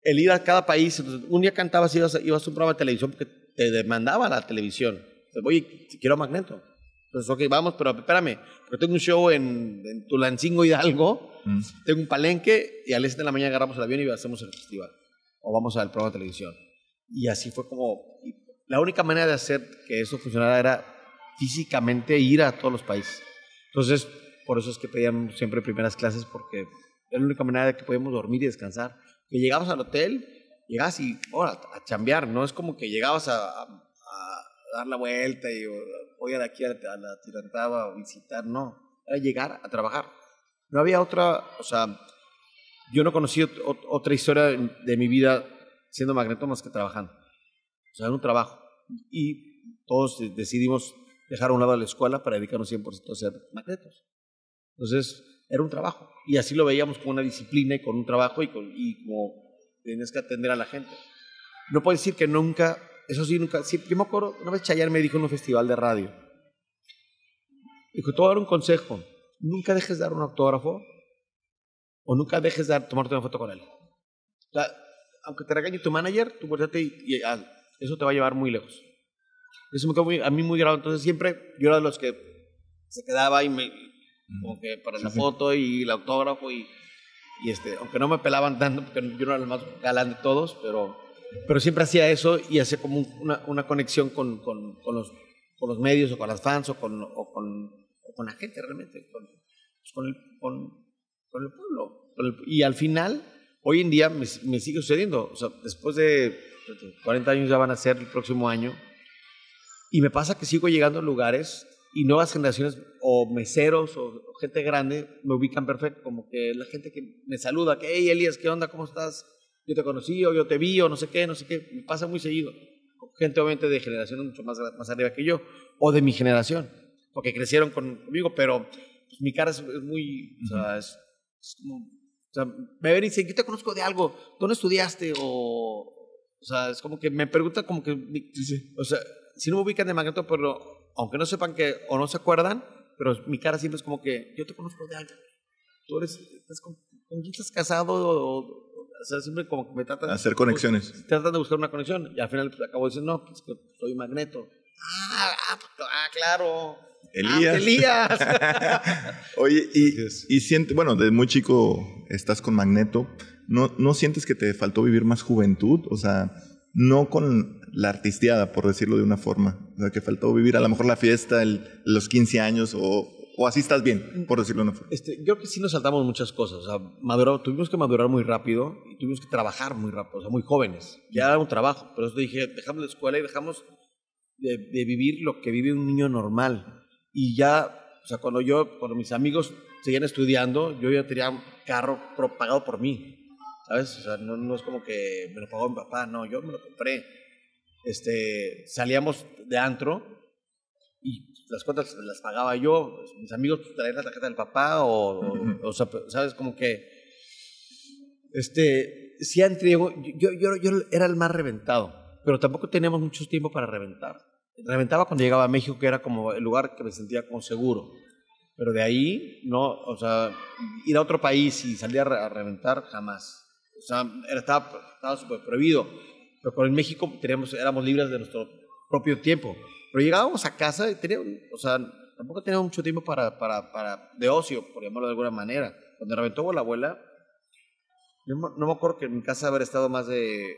Speaker 3: el ir a cada país, entonces, un día cantabas, ibas, a- ibas a un programa de televisión porque te demandaba la televisión. voy, quiero a Magneto. Entonces, ok, vamos, pero espérame, porque tengo un show en, en Tulancingo Hidalgo,
Speaker 2: Mm.
Speaker 3: tengo un palenque y al este de la mañana agarramos el avión y hacemos el festival. O vamos al programa de televisión. Y así fue como... La única manera de hacer que eso funcionara era físicamente ir a todos los países. Entonces, por eso es que pedíamos siempre primeras clases porque era la única manera de que podíamos dormir y descansar. Que llegabas al hotel, llegabas y, ahora, a chambear, no es como que llegabas a, a- a dar la vuelta y o, voy a aquí a, a la tirantada a visitar, no. Era llegar a trabajar. No había otra, o sea, yo no conocí ot- ot- otra historia de, mi vida siendo magneto más que trabajando. O sea, era un trabajo. Y todos de- decidimos dejar a un lado la escuela para dedicarnos 100% a ser magnetos. Entonces, era un trabajo. Y así lo veíamos como una disciplina y con un trabajo y, con, y como tienes que atender a la gente. No puedo decir que nunca, eso sí, nunca. Sí, yo me acuerdo, una vez Chayanne me dijo en un festival de radio. Dijo, te voy a dar un consejo. Nunca dejes de dar un autógrafo o nunca dejes de tomarte una foto con él. O sea, aunque te regañe tu manager, tú volteate y, y haz. eso te va a llevar muy lejos. Eso me quedó muy- a mí muy grave. Entonces siempre yo era de los que se quedaba y me, como que para la foto y el autógrafo y, y este, aunque no me pelaban tanto, porque yo no era el más galán de todos, pero, pero siempre hacía eso y hacía como un- una, una conexión con, con, con los, con los medios o con las fans o con, o con, o con la gente realmente, con, pues, con, el, con, el pueblo. Con el- y al final, hoy en día me, me sigue sucediendo. O sea, después de 40 años ya van a ser el próximo año. Y me pasa que sigo llegando a lugares y nuevas generaciones o meseros o, gente grande me ubican perfecto, como que la gente que me saluda, que, hey Elías, ¿qué onda? ¿Cómo estás? Yo te conocí o yo te vi o no sé qué, no sé qué. Me pasa muy seguido. Gente obviamente de generaciones mucho más, más arriba que yo o de mi generación, porque crecieron con- conmigo, pero pues, mi cara es, es muy, o sea, es, es como, o sea, me ven y dicen, yo te conozco de algo, ¿dónde estudiaste? O, o sea, es como que me preguntan como que, o sea, si no me ubican de Magneto, pero aunque no sepan que, o no se acuerdan, pero mi cara siempre es como que, yo te conozco de algo. Tú eres, estás con, ¿con quién estás casado? O, o sea, siempre como que me tratan...
Speaker 2: Hacer conexiones.
Speaker 3: Tratan de buscar una conexión. Y al final pues, acabo diciendo, no, pues que soy Magneto. Ah, ah, pues, ah, claro.
Speaker 2: Elías.
Speaker 3: Ah, Elías.
Speaker 2: Oye, y, y siente, bueno, desde muy chico estás con Magneto. ¿No, ¿No sientes que te faltó vivir más juventud? O sea, no con la artisteada, por decirlo de una forma. O sea, que faltó vivir a lo mejor la fiesta, el- los 15 años, o, o así estás bien, por decirlo de una forma.
Speaker 3: Este, yo creo que sí nos saltamos muchas cosas. O sea, maduró- tuvimos que madurar muy rápido y tuvimos que trabajar muy rápido, o sea, muy jóvenes. Ya era un trabajo. Pero eso dije, dejamos la escuela y dejamos de, de vivir lo que vive un niño normal. Y ya, o sea, cuando yo, cuando mis amigos seguían estudiando, yo ya tenía un carro pro- pagado por mí. ¿Sabes? O sea, no, no es como que me lo pagó mi papá, no, yo me lo compré. Este, salíamos de antro y las cuentas las pagaba yo, mis amigos traían la tarjeta del papá o, o, o sea, sabes como que este sí entrego, yo, yo, yo era el más reventado, pero tampoco teníamos mucho tiempo para reventar. Reventaba cuando llegaba a México, que era como el lugar que me sentía como seguro. Pero de ahí, no, o sea, ir a otro país y salir a, re- a reventar, jamás. O sea, era- estaba estaba súper prohibido. Pero con- en México teníamos, éramos libres de nuestro propio tiempo. Pero llegábamos a casa y teníamos, o sea, tampoco teníamos mucho tiempo para, para, para, de ocio, por llamarlo de alguna manera. Cuando reventó la abuela, no me acuerdo que en mi casa haber estado más de,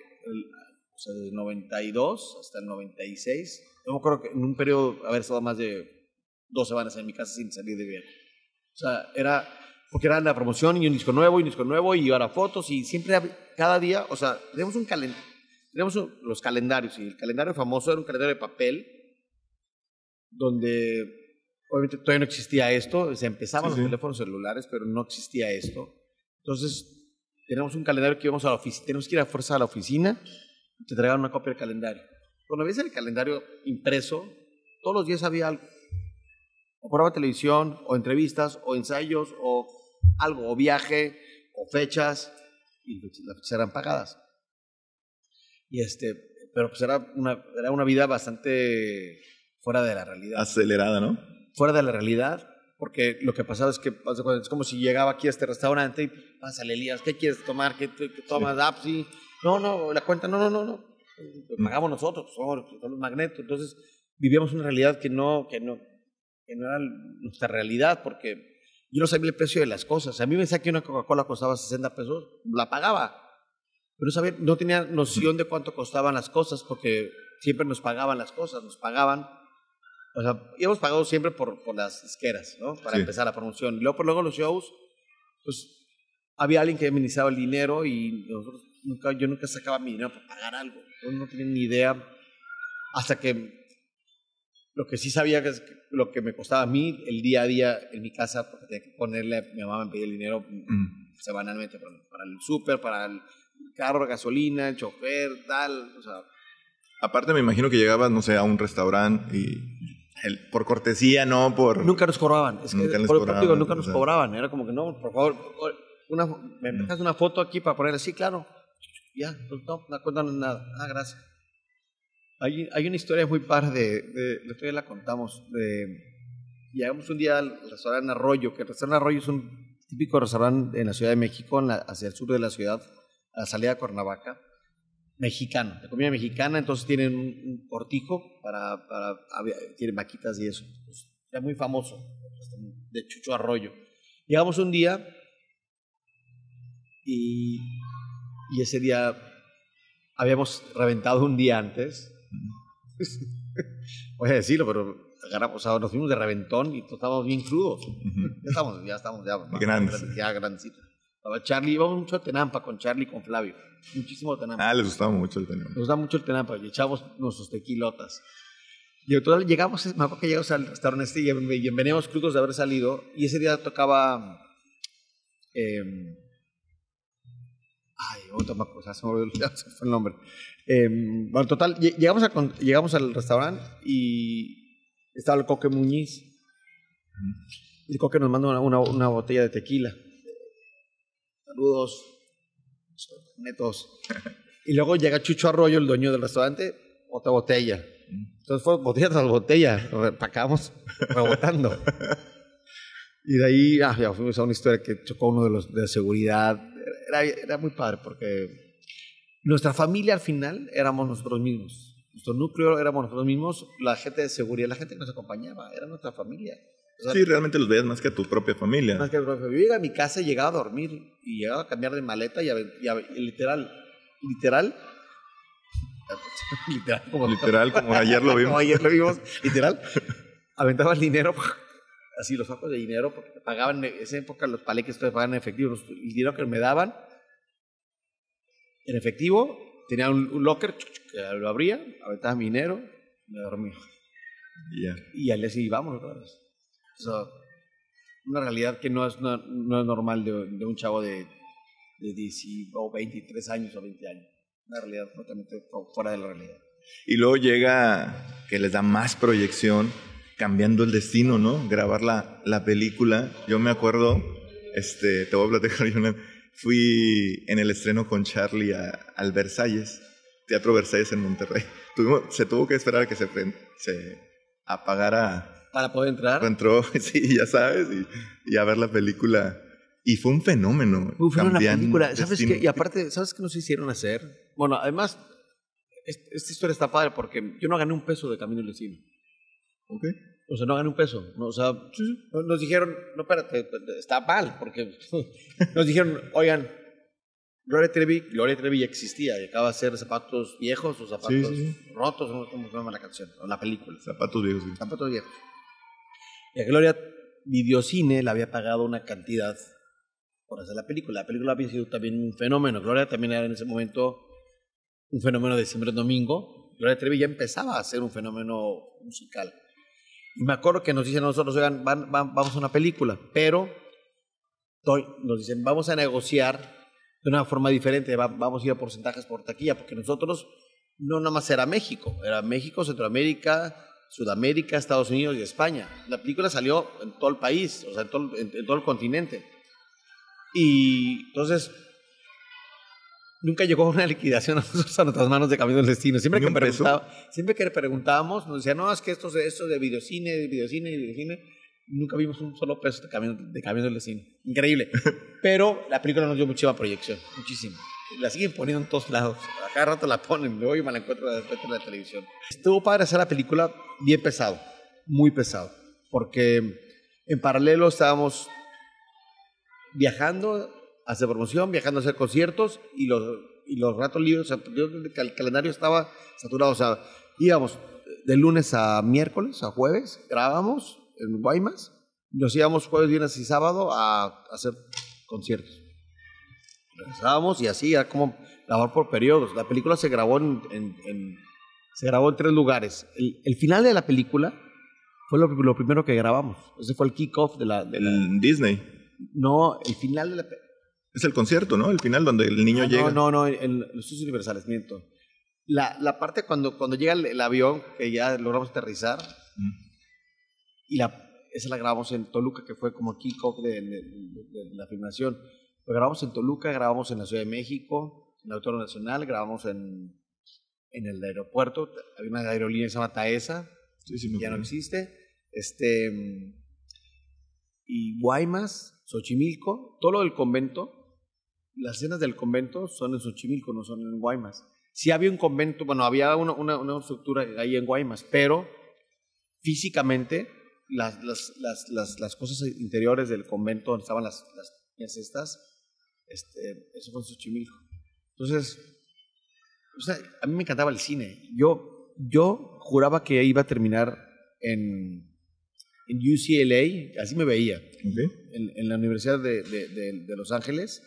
Speaker 3: o sea, de 92 hasta el 96. No me acuerdo que en un periodo haber estado más de dos semanas en mi casa sin salir de viaje. O sea, era, porque era la promoción y un disco nuevo y un disco nuevo y ahora fotos y siempre, cada día, o sea, tenemos un calendario, tenemos un- los calendarios y el calendario famoso era un calendario de papel donde obviamente todavía no existía esto, o sea, empezaban
Speaker 2: Sí,
Speaker 3: los
Speaker 2: sí.
Speaker 3: teléfonos celulares, pero no existía esto. Entonces, tenemos un calendario que íbamos a la oficina, tenemos que ir a fuerza a la oficina te entregaban una copia del calendario. Cuando ves el calendario impreso, todos los días había algo. O programa de televisión, o entrevistas, o ensayos, o algo, o viaje, o fechas, y las fechas eran pagadas. Y este, pero pues era una, era una vida bastante fuera de la realidad
Speaker 2: Acelerada, ¿no?
Speaker 3: fuera de la realidad, porque lo que pasaba es que es como si llegaba aquí a este restaurante y pásale Elías, ¿qué quieres tomar? ¿Qué, qué- tomas? Ah, pues sí. No, no, la cuenta, no, no, no, no. Lo pagamos nosotros, somos, los magnetos. Entonces, vivíamos una realidad que no, que no, que no era nuestra realidad, porque yo no sabía el precio de las cosas. A mí me decía que una Coca-Cola costaba 60 pesos, la pagaba. Pero no, sabía, no tenía noción de cuánto costaban las cosas, porque siempre nos pagaban las cosas, nos pagaban. O sea, íbamos pagado siempre por, por las isqueras, ¿no? Para
Speaker 2: Sí.
Speaker 3: empezar la promoción. Y luego, por luego los shows, pues había alguien que administraba el dinero y nosotros nunca, yo nunca sacaba mi dinero para pagar algo. Yo no tenía ni idea. Hasta que lo que sí sabía que es que lo que me costaba a mí el día a día en mi casa, porque tenía que ponerle, mi mamá me pedía el dinero
Speaker 2: Mm.
Speaker 3: semanalmente para, para el súper, para el carro, gasolina, el chofer, tal, o sea,
Speaker 2: Aparte me imagino que llegabas, no sé, a un restaurante y el- por cortesía, no por...
Speaker 3: nunca nos cobraban, es que
Speaker 2: Nunca les
Speaker 3: por-
Speaker 2: cobraban,
Speaker 3: digo, nunca
Speaker 2: o
Speaker 3: nos
Speaker 2: sea.
Speaker 3: cobraban, era como que no, por favor, una, me dejas una foto aquí para poner así, claro, ya, pues no, no nada, ah, gracias. Hay, hay una historia muy par de, de, la historia la contamos, llegamos un día al restaurante Arroyo, que el restaurante Arroyo es un típico restaurante en la Ciudad de México, hacia el sur de la ciudad, a la salida de Cuernavaca, mexicano, de comida mexicana, entonces tienen un, cortijo para, para tienen maquitas y eso. Pues, es muy famoso, de Chucho Arroyo. Llegamos un día y, y ese día habíamos reventado un día antes. Voy a decirlo, pero o sea, nos fuimos de reventón y estábamos bien crudos. Ya estamos, ya estamos, ya,
Speaker 2: Grandes.
Speaker 3: ya grandecitos. Charlie, íbamos mucho a Tenampa con Charlie y con Flavio. Muchísimo Tenampa.
Speaker 2: Ah, les gustaba mucho el tenor.
Speaker 3: Nos gusta mucho el Tenampa y echamos nuestros tequilotas. Y en total llegamos, me acuerdo que llegamos al restaurante este y veníamos crudos de haber salido. Y ese día tocaba. eh, ay, otra cosa, se me olvidó fue el nombre. Eh, bueno, total, lle- llegamos, al restaurante y estaba el Coque Muñiz. Y el Coque nos manda una botella de tequila. Saludos, netos. Y luego llega Chucho Arroyo, el dueño del restaurante, otra botella. Entonces fue botella tras botella. Acabamos rebotando. Y de ahí ah, ya fuimos a una historia que chocó uno de los de seguridad. Era, era muy padre porque nuestra familia al final éramos nosotros mismos. Nuestro núcleo éramos nosotros mismos. La gente de seguridad, la gente que nos acompañaba, era nuestra familia. O sea,
Speaker 2: Sí, realmente los veías más que a tu propia familia.
Speaker 3: más que el profe. Yo llegaba a mi casa y llegaba a dormir y llegaba a cambiar de maleta y, a, y a- literal, literal, literal, como,
Speaker 2: Literal, como ayer lo
Speaker 3: como
Speaker 2: vimos.
Speaker 3: ayer lo vimos, literal, aventaba el dinero, así los sacos de dinero, porque pagaban, en esa época los paleques te pagaban en efectivo, el dinero que me daban en efectivo, tenía un, un locker, que lo abría, aventaba mi dinero, me dormía
Speaker 2: Y ya.
Speaker 3: y al día siguiente vámonos otra vez. O sea, una realidad que no es, no, no es normal de, de un chavo de, de 10 y- o 23 años o 20 años. Una realidad totalmente fu- fuera de la realidad.
Speaker 2: Y luego llega que les da más proyección, cambiando el destino, ¿no? Grabar la, la película. Yo me acuerdo, este, te voy a platicar, yo fui en el estreno con Charlie a- al Versalles, Teatro Versalles en Monterrey. Tuvimos- se tuvo que esperar a que se, se apagara,
Speaker 3: Para poder entrar,
Speaker 2: entró, sí, ya sabes, y, y a ver la película. Y fue un fenómeno.
Speaker 3: Era una película. ¿Sabes qué? Y aparte, ¿sabes qué nos hicieron hacer? Bueno, además, es- esta historia está padre porque yo no gané un peso de Camino del Destino.
Speaker 2: Ok.
Speaker 3: O sea, no gané un peso. No, o sea, no- nos dijeron, no, espérate, está mal, porque nos dijeron, oigan, Gloria Trevi, Gloria Trevi ya existía y acaba de hacer zapatos viejos o zapatos
Speaker 2: Sí, sí,
Speaker 3: rotos, no sé cómo se llama la canción, o la película.
Speaker 2: Zapatos viejos. sí.
Speaker 3: Zapatos viejos. Y a Gloria Videocine le había pagado una cantidad por hacer la película. La película había sido también un fenómeno. Gloria también era en ese momento un fenómeno de siempre domingo. Gloria Trevi ya empezaba a ser un fenómeno musical. Y me acuerdo que nos dicen nosotros, oigan, van- vamos a una película, pero nos dicen, vamos a negociar de una forma diferente, va- vamos a ir a porcentajes por taquilla, porque nosotros no nada más era México, era México, Centroamérica, Sudamérica, Estados Unidos y España. La película salió en todo el país, o sea, en todo, en todo el continente. Y entonces nunca llegó una liquidación a nosotros a nuestras manos de Camino del Destino. Siempre
Speaker 2: ¿Ni
Speaker 3: que, preguntaba, siempre que preguntábamos, nos decían, no, es que esto, es- esto de videocine, de videocine, de videocine. Nunca vimos un solo peso de Camino, de camino del Destino. Increíble. Pero la película nos dio muchísima proyección, muchísimo. La siguen poniendo en todos lados. A cada rato la ponen, luego yo me la encuentro de repente en la televisión. Estuvo padre hacer la película bien pesado, muy pesado, porque en paralelo estábamos viajando hacer promoción, viajando a hacer conciertos y los, y los ratos libres, o sea, el calendario estaba saturado, o sea, íbamos de lunes a miércoles, a jueves, grabábamos en Guaymas, nos íbamos jueves, viernes y sábado a hacer conciertos. Regresábamos y así, era como grabar por periodos. La película se grabó en, en- en- se grabó en tres lugares. El, el final de la película fue lo, lo primero que grabamos. Ese fue el kick-off de la, de la-
Speaker 2: Disney.
Speaker 3: No, el final de la película.
Speaker 2: Es el concierto, ¿no? El final donde el niño llega.
Speaker 3: Ah, No, no, no, en los estudios universales, miento. La, la parte cuando, cuando llega el, el avión, que ya logramos aterrizar,
Speaker 2: Mm.
Speaker 3: y la, esa la grabamos en Toluca, que fue como kick-off de, de- de- de la filmación. Lo grabamos en Toluca, grabamos en la Ciudad de México, en el Auditorio Nacional, grabamos en, en el aeropuerto. Había una aerolínea que se llama Taesa,
Speaker 2: Sí,
Speaker 3: ya no existe. Este, y Guaymas, Xochimilco, todo lo del convento, las escenas del convento son en Xochimilco, no son en Guaymas. Sí había un convento, bueno, había una, una, una estructura ahí en Guaymas, pero físicamente las, las, las, las, las cosas interiores del convento donde estaban las, las estas, este, eso fue en Xochimilco. Entonces, o sea, a mí me encantaba el cine. Yo, yo juraba que iba a terminar en, en UCLA, así me veía,
Speaker 2: Ok.
Speaker 3: en, en la Universidad de, de- de- de Los Ángeles,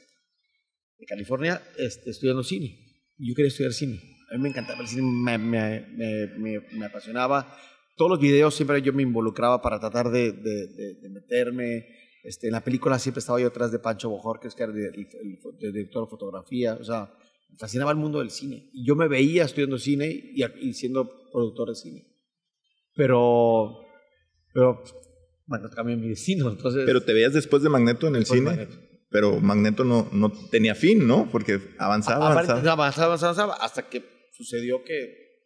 Speaker 3: de California, este, estudiando cine. Yo quería estudiar cine. A mí me encantaba el cine, me, me- me- me- apasionaba. Todos los videos siempre yo me involucraba para tratar de, de- de- de meterme. Este, en la película siempre estaba yo atrás de Pancho Bojorquez, que era el, el- el- director de fotografía. O sea, me fascinaba el mundo del cine. Y yo me veía estudiando cine y, y siendo productor de cine. Pero, pero, bueno, cambió mi destino. Entonces,
Speaker 2: Pero te veías después de Magneto en el cine.
Speaker 3: Magneto.
Speaker 2: Pero Magneto no, no tenía fin, ¿no? Porque avanzaba, avanzaba.
Speaker 3: avanzaba, avanzaba, hasta que sucedió que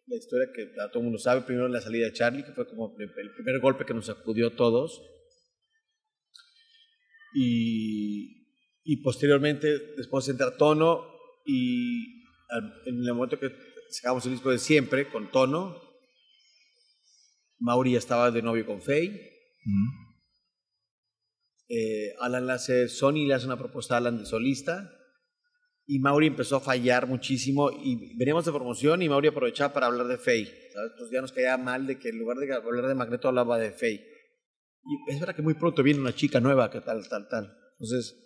Speaker 3: la historia que todo el mundo sabe, primero la salida de Charlie, que fue como el primer golpe que nos sacudió a todos. Y, y posteriormente, después entra Tono, y al- en el momento que sacamos el disco de siempre con Tono, Mauri ya estaba de novio con Faye.
Speaker 2: Ujú.
Speaker 3: Eh, Alan le hace, Sony le hace una propuesta a Alan de solista y Mauri empezó a fallar muchísimo y veníamos de promoción y Mauri aprovechaba para hablar de Faye, ¿sabes? Pues ya nos caía mal de que en lugar de hablar de Magneto hablaba de Faye. Y es verdad que muy pronto viene una chica nueva que tal, tal, tal. Entonces,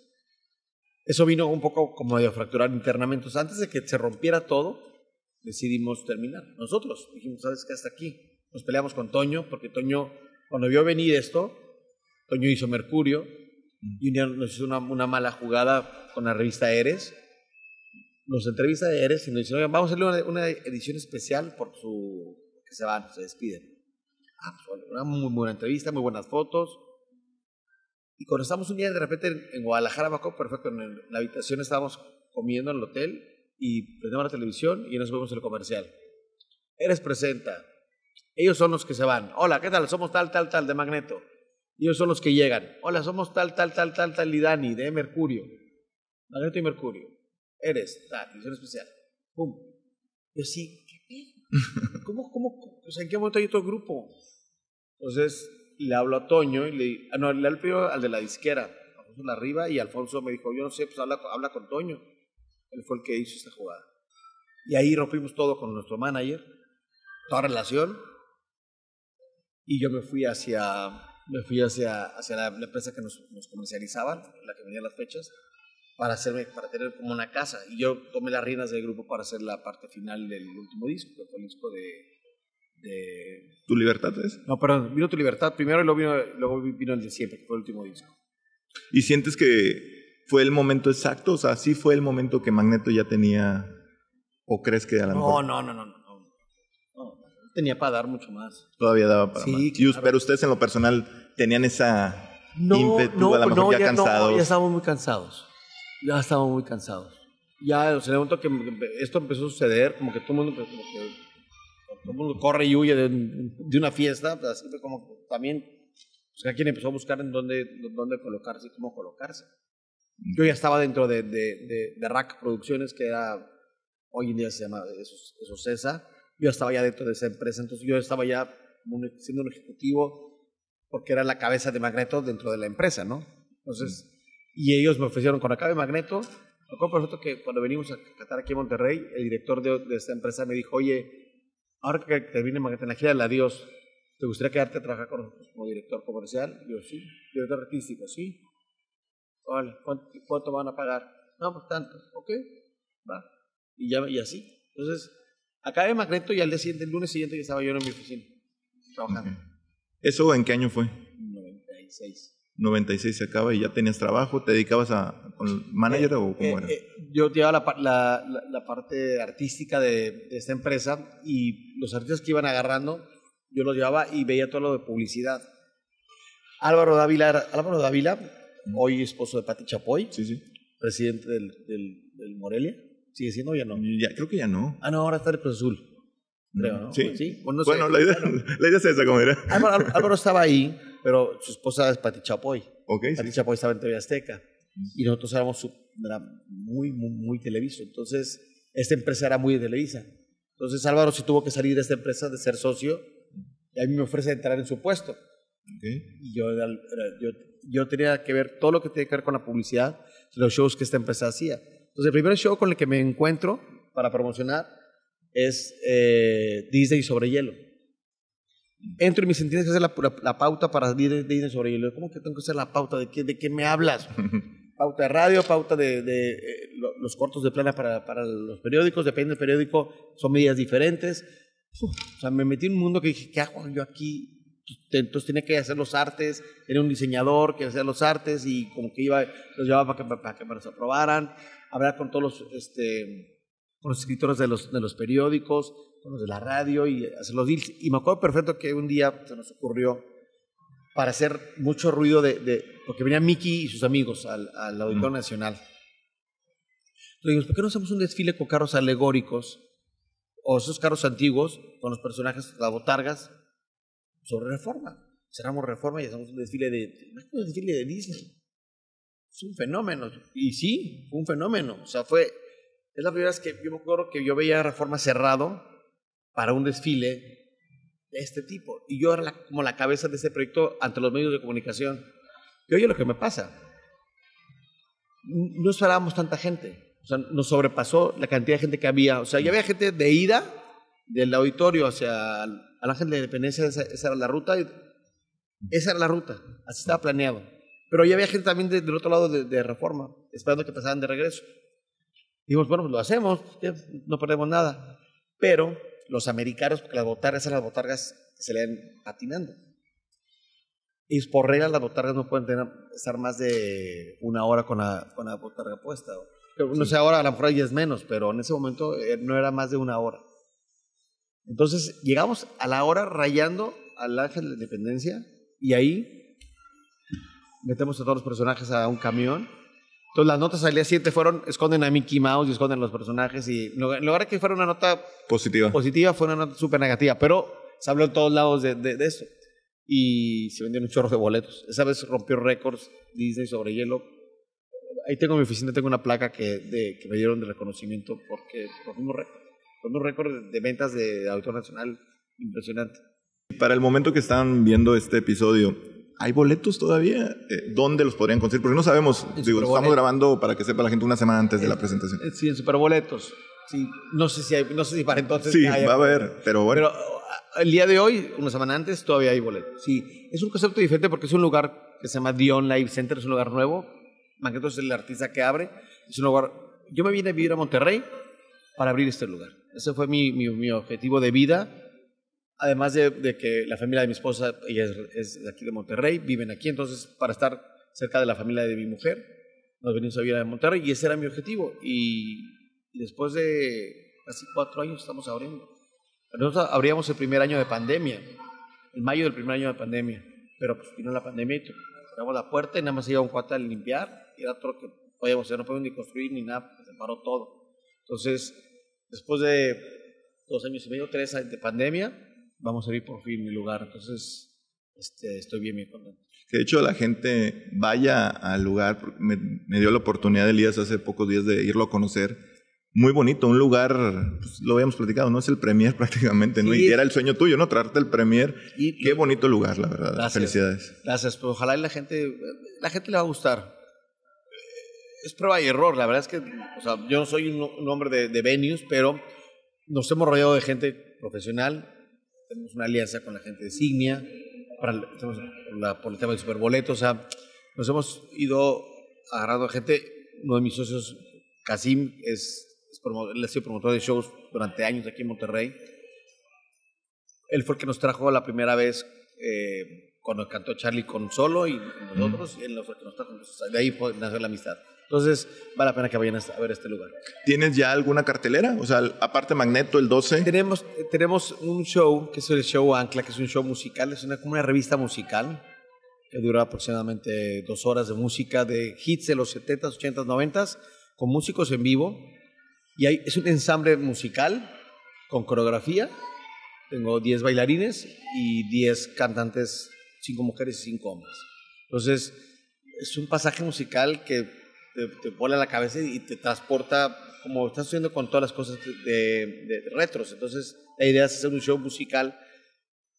Speaker 3: eso vino un poco como de fracturar internamente. Entonces, antes de que se rompiera todo, decidimos terminar. Nosotros dijimos, ¿sabes qué? Hasta aquí. Nos peleamos con Toño, porque Toño, cuando vio venir esto, Toño hizo Mercurio y un día nos hizo una, una mala jugada con la revista Eres. Nos entrevista de Eres y nos dice, "Oigan, vamos a hacerle una, una edición especial por su... que se van, se despiden. Ah, pues, vale, una muy buena entrevista, muy buenas fotos. Y cuando estamos un día de repente en, en Guadalajara, acuerdo perfecto, en el- la habitación estábamos comiendo en el hotel y prendemos la televisión y nos vemos el comercial. Eres presenta. Ellos son los que se van. Hola, ¿qué tal? Somos tal, tal, tal de Magneto. Ellos son los que llegan. Hola, somos tal, tal, tal, tal, tal, Lidani, de Mercurio. Magneto y Mercurio. Eres, tal, edición especial. Pum. Yo sí, ¿qué pedo? ¿Cómo, cómo? O sea, ¿en qué momento hay otro grupo? Entonces le hablo a Toño y le ah, no, le hablo al de la disquera, Alfonso Larriba, y Alfonso me dijo, yo no sé, pues habla, habla con Toño. Él fue el que hizo esta jugada. Y ahí rompimos todo con nuestro manager, toda relación. Y yo me fui hacia, me fui hacia, hacia la, la empresa que nos, nos comercializaban, la que venía las fechas, para, hacerme, para tener como una casa. Y yo tomé las riendas del grupo para hacer la parte final del último disco, que fue el disco de... de
Speaker 2: ¿Tu libertad es?
Speaker 3: no, perdón, vino Tu Libertad primero y luego vino, luego vino el de siempre, que fue el último disco.
Speaker 2: ¿Y sientes que fue el momento exacto? O sea, ¿sí fue el momento que Magneto ya tenía? ¿O crees que a lo
Speaker 3: No,
Speaker 2: mejor
Speaker 3: no, no, no, no. No. Tenía para dar mucho más.
Speaker 2: todavía daba para
Speaker 3: Sí,
Speaker 2: más?
Speaker 3: Claro.
Speaker 2: pero ustedes en lo personal tenían esa
Speaker 3: No,
Speaker 2: ímpetu,
Speaker 3: no,
Speaker 2: a lo mejor
Speaker 3: no,
Speaker 2: ya,
Speaker 3: ya, no,
Speaker 2: cansados.
Speaker 3: ya estábamos muy cansados. Ya estábamos muy cansados. Ya, o sea, en el momento que esto empezó a suceder, como que todo el mundo, como que, todo el mundo corre y huye de, de una fiesta, pues así fue como que también, o sea, quien empezó a buscar en dónde, dónde colocarse y cómo colocarse. Yo ya estaba dentro de, de, de, de Rack Producciones, que era, hoy en día se llama eso, eso CESA. Yo estaba ya dentro de esa empresa, entonces yo estaba ya siendo un ejecutivo porque era la cabeza de Magneto dentro de la empresa, ¿no? Entonces, y ellos me ofrecieron acá de Magneto. Me acuerdo perfecto que cuando venimos a Qatar aquí en Monterrey, el director de, de esta empresa me dijo, oye, ahora que termine Magneto en la gira adiós, ¿te gustaría quedarte a trabajar con nosotros como director comercial? yo, sí. Director artístico, sí. Vale, ¿cuánto, ¿cuánto, van a pagar? No, pues tanto. Ok, va. Y, ya, y así. Entonces, acabé Magneto y al día siguiente, el lunes siguiente, ya estaba yo en mi oficina, trabajando.
Speaker 2: Okay. ¿Eso en qué año fue?
Speaker 3: 96.
Speaker 2: 96 se acaba y ya tenías trabajo, ¿te dedicabas a con manager
Speaker 3: eh,
Speaker 2: o cómo
Speaker 3: eh,
Speaker 2: era?
Speaker 3: Eh, yo llevaba la, la, la, parte artística de, de, esta empresa y los artistas que iban agarrando, yo los llevaba y veía todo lo de publicidad. Álvaro Dávila, Álvaro Dávila hoy esposo de Pati Chapoy,
Speaker 2: sí, sí.
Speaker 3: presidente del, del, del, Morelia. ¿Sigue siendo o ya no?
Speaker 2: Ya, creo que ya no.
Speaker 3: Ah, no, ahora está en el Cruz Azul. Creo, ¿no?
Speaker 2: Sí.
Speaker 3: ¿Sí?
Speaker 2: Bueno, no bueno sé. la, idea, la idea es esa, ¿cómo era?
Speaker 3: Álvaro, Álvaro estaba ahí, pero su esposa es Pati Chapoy.
Speaker 2: Okay,
Speaker 3: Pati
Speaker 2: sí.
Speaker 3: Chapoy estaba en TV Azteca. Y nosotros éramos su, era muy, muy, muy televiso. Entonces, esta empresa era muy de Televisa. Entonces, Álvaro se tuvo que salir de esta empresa, de ser socio, y a mí me ofrece entrar en su puesto.
Speaker 2: Okay.
Speaker 3: Y yo, yo, yo tenía que ver todo lo que tiene que ver con la publicidad, los shows que esta empresa hacía. Entonces, el primer show con el que me encuentro para promocionar es eh, Disney sobre hielo. Entro y me sentí que hacer la, la, la, pauta para Disney sobre hielo. ¿Cómo que tengo que hacer la pauta? ¿De qué, de qué me hablas? pauta de radio, pauta de, de eh, los cortos de plana para, para, los periódicos, depende del periódico, son medidas diferentes. Uf, o sea, me metí en un mundo que dije, ¿qué hago yo aquí? Entonces tenía que hacer los artes, tenía un diseñador que hacía los artes y como que iba, los llevaba para que, para que me los aprobaran, hablar con todos los, este, con los escritores de los, de los periódicos, con los de la radio y hacer los deals. Y me acuerdo perfecto que un día se nos ocurrió para hacer mucho ruido de, de porque venía Mickey y sus amigos al, al Auditorio mm. Nacional. Le dijimos, ¿por qué no hacemos un desfile con carros alegóricos o esos carros antiguos con los personajes, las botargas, sobre reforma? Cerramos reforma y hacemos un desfile de, un desfile de Disney. Es un fenómeno. Y sí, fue un fenómeno. O sea, fue, es la primera vez que yo me acuerdo que yo veía reforma cerrado para un desfile de este tipo. Y yo era la, como la cabeza de ese proyecto ante los medios de comunicación. Y oye lo que me pasa. No esperábamos tanta gente. O sea, nos sobrepasó la cantidad de gente que había. O sea, ya había gente de ida del auditorio hacia al Ángel de Independencia, esa, esa, era la ruta. Esa era la ruta, así estaba planeado. Pero ya había gente también de, del otro lado de, de, Reforma, esperando que pasaran de regreso. Dijimos, bueno, pues lo hacemos, no perdemos nada. Pero los americanos, porque las botargas, esas las botargas se le van patinando. Y por regla las botargas no pueden tener, estar más de una hora con la, con la botarga puesta. No sé, ahora a lo mejor ya es menos, pero en ese momento eh, no era más de una hora. Entonces llegamos a la hora rayando al Ángel de la Independencia y ahí metemos a todos los personajes a un camión. Entonces las notas al día siguiente fueron, esconden a Mickey Mouse y esconden a los personajes y en lugar de que fuera una nota
Speaker 2: positiva,
Speaker 3: positiva fue una nota súper negativa, pero se habló en todos lados de, de, de eso y se vendieron un chorro de boletos. Esa vez rompió récords Disney sobre hielo. Ahí tengo en mi oficina, tengo una placa que, de, que me dieron de reconocimiento porque rompimos récord. Rompimos récord de ventas de Autor Nacional impresionante.
Speaker 2: Para el momento que están viendo este episodio, ¿hay boletos todavía? Eh, ¿Dónde los podrían conseguir? Porque no sabemos, digo, estamos grabando para que sepa la gente una semana antes de la presentación.
Speaker 3: Sí, en Superboletos. Sí, no sé si hay, no sé si para entonces.
Speaker 2: Sí, va a haber, pero bueno.
Speaker 3: Pero el día de hoy, una semana antes, todavía hay boletos. Sí, es un concepto diferente porque es un lugar que se llama Dion Live Center, es un lugar nuevo. Magneto es el artista que abre. Es un lugar. Yo me vine a vivir a Monterrey para abrir este lugar. Ese fue mi, mi, mi objetivo de vida. Además de, de, que la familia de mi esposa, ella es, es, de aquí de Monterrey, viven aquí, entonces para estar cerca de la familia de mi mujer, nos venimos a vivir a Monterrey y ese era mi objetivo. Y, y después de casi cuatro años estamos abriendo. Nosotros abríamos el primer año de pandemia, en mayo del primer año de pandemia, pero pues vino la pandemia y cerramos la puerta y nada más iba un cuate a limpiar y era todo lo que podíamos hacer, no podíamos ni construir ni nada, se paró todo. Entonces, después de dos años y medio, tres años de pandemia, vamos a abrir por fin mi lugar. Entonces, este, estoy bien, bien contento.
Speaker 2: De hecho la gente vaya al lugar, me, me dio la oportunidad, Elías, hace pocos días de irlo a conocer. Muy bonito, un lugar, pues, lo habíamos platicado, ¿no? Es el Premier prácticamente, ¿no?
Speaker 3: Sí.
Speaker 2: Y era el sueño tuyo, ¿no? Traerte el Premier.
Speaker 3: Y
Speaker 2: Qué bonito lugar, la verdad.
Speaker 3: Gracias.
Speaker 2: Felicidades.
Speaker 3: Gracias, pues ojalá la gente, la gente le va a gustar. Es prueba y error, la verdad es que, o sea, yo no soy un, un hombre de, de venues, pero nos hemos rodeado de gente profesional, tenemos una alianza con la gente de Signia, para, el- tenemos la, por el tema del superboleto, o sea, nos hemos ido agarrando a gente, uno de mis socios, Casim, es, es él ha sido promotor de shows durante años aquí en Monterrey, él fue el que nos trajo la primera vez eh, cuando cantó Charlie con solo y nosotros, y él fue el que nos trajo. Entonces, de ahí fue- nació la amistad. Entonces, vale la pena que vayan a ver este lugar.
Speaker 2: ¿Tienes ya alguna cartelera? O sea, aparte Magneto, el 12.
Speaker 3: Tenemos, tenemos un show, que es el show Ancla, que es un show musical, es una, como una revista musical que dura aproximadamente dos horas de música, de hits de los 70s, 80s, 90s, con músicos en vivo. Y hay, es un ensamble musical con coreografía. Tengo 10 bailarines y 10 cantantes, 5 mujeres y 5 hombres. Entonces, es un pasaje musical que te, te vuela la cabeza y te transporta, como estás haciendo con todas las cosas de, de- de retros. Entonces, la idea es hacer un show musical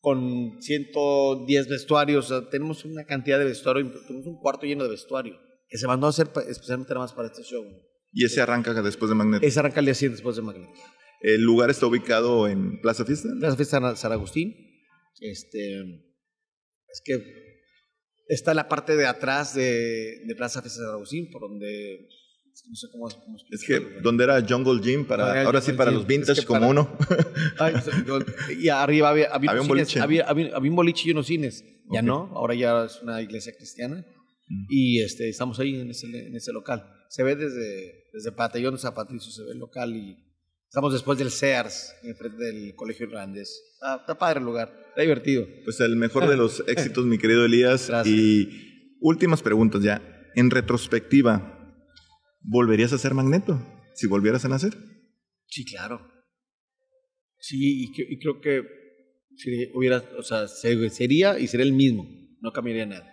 Speaker 3: con 110 vestuarios. O sea, tenemos una cantidad de vestuario, tenemos un cuarto lleno de vestuario que se mandó a hacer especialmente nada más para este show.
Speaker 2: Y ese arranca después de Magneto.
Speaker 3: Ese arranca el día siguiente después de Magneto.
Speaker 2: El lugar está ubicado en Plaza Fiesta.
Speaker 3: Plaza Fiesta San- San Agustín. Este, es que está la parte de atrás de, de Plaza Fiesta San Agustín, por donde no sé cómo, cómo
Speaker 2: Es que donde era Jungle Gym para ahora sí para
Speaker 3: Gym.
Speaker 2: los vintage
Speaker 3: Es que
Speaker 2: como
Speaker 3: para-
Speaker 2: uno.
Speaker 3: Ay, yo- y arriba había, había,
Speaker 2: Había un boliche.
Speaker 3: había, había- un boliche y unos cines. Ya
Speaker 2: Ok.
Speaker 3: no, ahora ya es una iglesia cristiana.
Speaker 2: Mm.
Speaker 3: Y este, estamos ahí en ese, en ese local. Se ve desde, desde Patallón Zapatricio, se ve el local y estamos después del Sears, enfrente del colegio irlandés. Ah, está padre el lugar, está divertido.
Speaker 2: Pues el mejor de los éxitos, mi querido Elías.
Speaker 3: Gracias.
Speaker 2: Y últimas preguntas ya. En retrospectiva, ¿volverías a ser Magneto? Si volvieras a nacer.
Speaker 3: Sí, claro. Sí, y, creo que si hubiera, o sea, se- sería y sería el mismo, no cambiaría nada.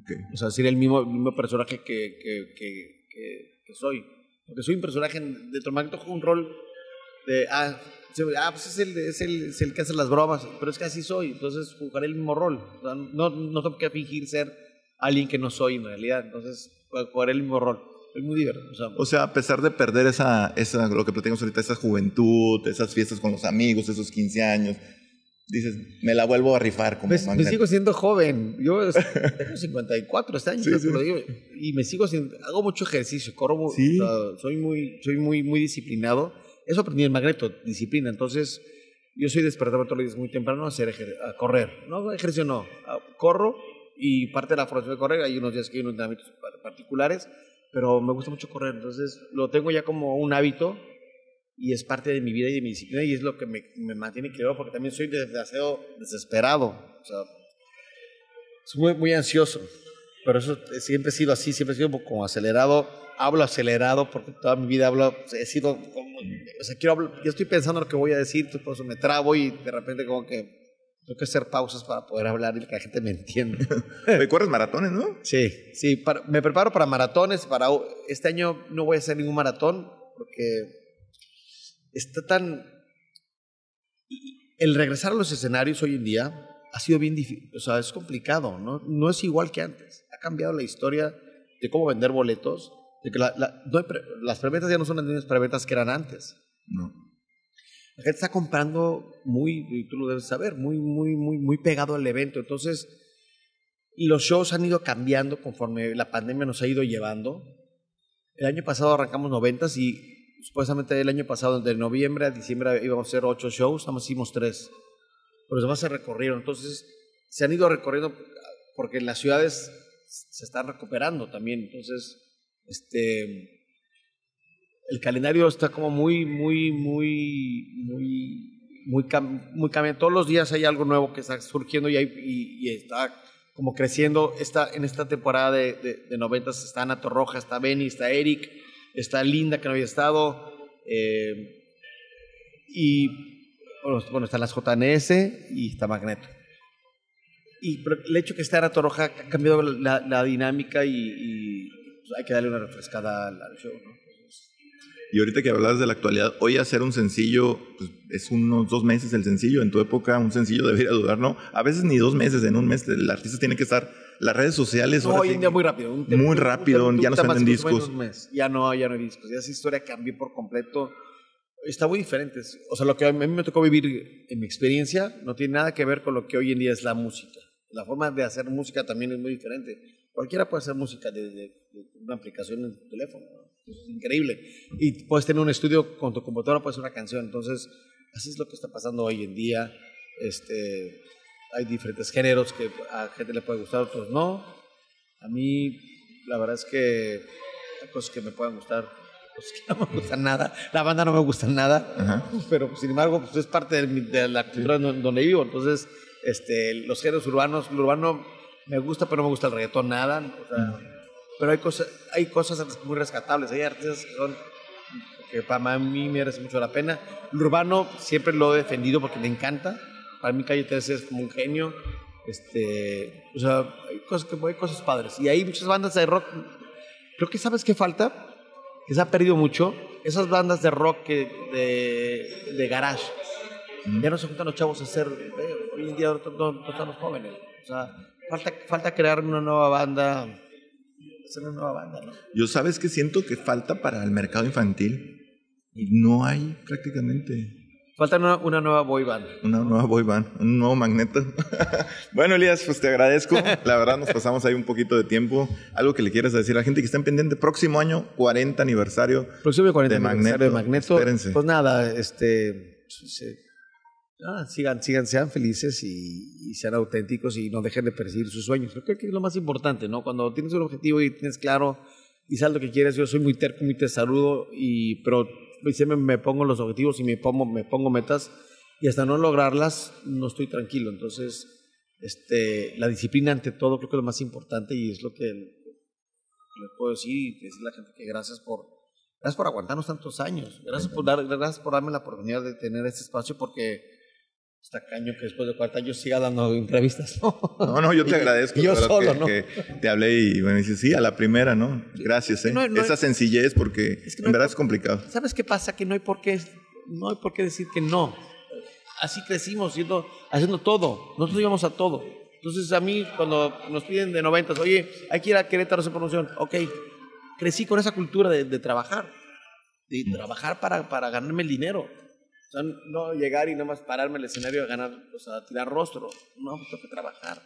Speaker 2: Ok.
Speaker 3: O sea, sería el mismo, el mismo personaje que, que, que, que- que soy. Porque soy un personaje de Magneto, juego un rol de, ah, ah, pues es el, es, el, es el que hace las bromas, pero es que así soy, entonces jugaré el mismo rol. No, no tengo que fingir ser alguien que no soy en realidad, entonces jugaré el mismo rol. Es muy divertido. O sea,
Speaker 2: O sea, a pesar de perder esa, esa, lo que platicamos ahorita, esa juventud, esas fiestas con los amigos, esos 15 años, dices, me la vuelvo a rifar como
Speaker 3: Me, me sigo siendo joven. Yo tengo 54 este año,
Speaker 2: Sí, sí.
Speaker 3: lo digo, y me sigo siendo, hago mucho ejercicio, corro,
Speaker 2: Sí.
Speaker 3: o sea, soy muy, soy muy, muy disciplinado. Eso aprendí en Magneto, disciplina. Entonces, yo soy despertarme todos los días muy temprano a hacer ejer- a correr. No, ejercicio no, corro y parte de la formación de correr, hay unos días que hay unos entrenamientos par- particulares, pero me gusta mucho correr. Entonces, lo tengo ya como un hábito y es parte de mi vida y de mi disciplina y es lo que me, me mantiene equilibrado porque también soy demasiado desesperado. O sea, soy muy, muy ansioso, pero eso siempre he sido así, siempre he sido como acelerado. Hablo acelerado porque toda mi vida hablo, he sido como, o sea, quiero hablar, yo estoy pensando lo que voy a decir, entonces por eso me trabo y de repente como que tengo que hacer pausas para poder hablar y que la gente me entienda.
Speaker 2: Oye, corres maratones, ¿no?
Speaker 3: Sí, sí, para- me preparo para maratones. Para, este año no voy a hacer ningún maratón porque está tan... El regresar a los escenarios hoy en día ha sido bien difícil, o sea, es complicado, ¿no? No es igual que antes. Ha cambiado la historia de cómo vender boletos, de que la- la- no hay pre- las preventas ya no son las mismas preventas que eran antes.
Speaker 2: No.
Speaker 3: La gente está comprando muy, y tú lo debes saber, muy, muy, muy, muy pegado al evento. Entonces, los shows han ido cambiando conforme la pandemia nos ha ido llevando. El año pasado arrancamos noventas y supuestamente el año pasado, de noviembre a diciembre, íbamos a hacer ocho shows, nada hicimos tres. Pero los demás se recorrieron. Entonces, se han ido recorriendo porque las ciudades se están recuperando también. Entonces, este el calendario está como muy, muy, muy, muy, muy, cam-. Todos los días hay algo nuevo que está surgiendo y, hay- y- está como creciendo. Está, en esta temporada de, de, de 90 está Ana Torroja, está Benny, está Eric, está Linda que no había estado. eh, y bueno, están las JNS y está Magneto. y el hecho que esté Ana Torroja ha cambiado la, la dinámica y, y pues, hay que darle una refrescada al, al show, ¿no?
Speaker 2: Y ahorita que hablabas de la actualidad, hoy hacer un sencillo, pues, es unos dos meses el sencillo. En tu época, un sencillo debería durar, ¿no? A veces ni dos meses, en un mes el artista tiene que estar. Las redes sociales.
Speaker 3: No, hoy en día muy rápido. Un
Speaker 2: muy un, rápido, un, ya no se venden discos.
Speaker 3: Ya no, ya no hay discos. Ya esa historia cambió por completo. Está muy diferente. O sea, lo que a mí me tocó vivir en mi experiencia no tiene nada que ver con lo que hoy en día es la música. La forma de hacer música también es muy diferente. Cualquiera puede hacer música desde una aplicación en tu teléfono. Es increíble. Y puedes tener un estudio con tu computadora, puedes hacer una canción. Entonces, así es lo que está pasando hoy en día. Este, hay diferentes géneros que a gente le puede gustar, a otros no. A mí, la verdad es que hay cosas que me pueden gustar, cosas que no me gustan nada. La banda no me gusta nada, pero sin embargo, pues, es parte de, la cultura donde vivo. Entonces, este, los géneros urbanos, lo urbano me gusta, pero no me gusta el reggaetón nada. O sea, pero hay cosas, hay cosas muy rescatables, hay artistas que son que para mí me merece mucho la pena. El urbano siempre lo he defendido porque me encanta. Para mí Calle 13 es como un genio. Este, o sea, hay cosas, que, hay cosas padres. Y hay muchas bandas de rock. Creo que sabes qué falta, que se ha perdido mucho. Esas bandas de rock que, de, de garage. Ya no se juntan los chavos a hacer. Eh, hoy en día no, no están los jóvenes. O sea, falta, falta crear una nueva banda es una nueva banda, ¿no?
Speaker 2: Yo sabes que siento que falta para el mercado infantil y no hay prácticamente.
Speaker 3: Falta una, nueva boy band.
Speaker 2: Una nueva boy band, un nuevo magneto. bueno, Elías, pues te agradezco. La verdad, nos pasamos ahí un poquito de tiempo. Algo que le quieras decir a la gente que está en pendiente. Próximo año, 40 aniversario.
Speaker 3: Próximo 40 de aniversario Magneto. de Magneto. Pues nada, este. Ah, sigan, sigan, sean felices y, sean auténticos y no dejen de perseguir sus sueños. Creo que es lo más importante, ¿no? Cuando tienes un objetivo y tienes claro y sabes lo que quieres, yo soy muy terco, muy tesarudo, y, pero siempre me pongo los objetivos y me pongo, me pongo metas y hasta no lograrlas no estoy tranquilo. Entonces, este, la disciplina ante todo creo que es lo más importante y es lo que les puedo decir y decirle a la gente que gracias por, gracias por aguantarnos tantos años, gracias por, dar, gracias por darme la oportunidad de tener este espacio porque está caño que después de 40 años siga dando entrevistas.
Speaker 2: No, no, yo te agradezco.
Speaker 3: yo solo,
Speaker 2: que,
Speaker 3: ¿no?
Speaker 2: Que te hablé y me dices, sí, a la primera, ¿no? Gracias, ¿eh? Esa sencillez, porque en verdad es complicado.
Speaker 3: ¿Sabes qué pasa? Que no hay por qué, no hay por qué decir que no. Así crecimos, siendo, haciendo todo. Nosotros íbamos a todo. Entonces, a mí, cuando nos piden de 90, oye, hay que ir a Querétaro a hacer promoción. Ok, crecí con esa cultura de, de trabajar. De trabajar para, para ganarme el dinero no llegar y nada más pararme el escenario a ganar, o sea, tirar rostro. No, pues tengo que trabajar.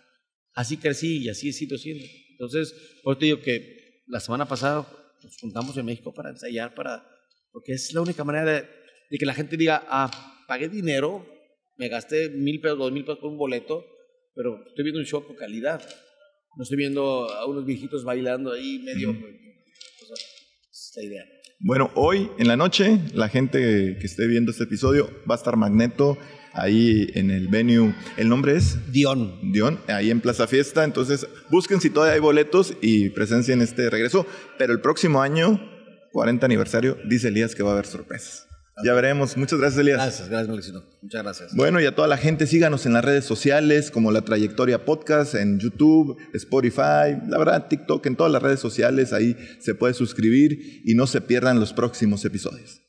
Speaker 3: Así crecí y así he sido siendo. Entonces, hoy te digo que la semana pasada nos juntamos en México para ensayar, para, porque es la única manera de, que la gente diga, ah, pagué dinero, me gasté mil pesos, dos mil pesos por un boleto, pero estoy viendo un show con calidad. No estoy viendo a unos viejitos bailando ahí medio. O sea, es la idea.
Speaker 2: Bueno, hoy en la noche, la gente que esté viendo este episodio va a estar Magneto ahí en el venue. ¿El nombre es?
Speaker 3: Dion.
Speaker 2: Dion, ahí en Plaza Fiesta. Entonces, busquen si todavía hay boletos y presencien este regreso. Pero el próximo año, 40 aniversario, dice Elías que va a haber sorpresas. Ya veremos. Muchas gracias, Elías.
Speaker 3: Gracias, gracias, Mauricio. Muchas gracias.
Speaker 2: Bueno, y a toda la gente, síganos en las redes sociales, como La Trayectoria Podcast, en YouTube, Spotify, la verdad, TikTok, en todas las redes sociales. Ahí se puede suscribir y no se pierdan los próximos episodios.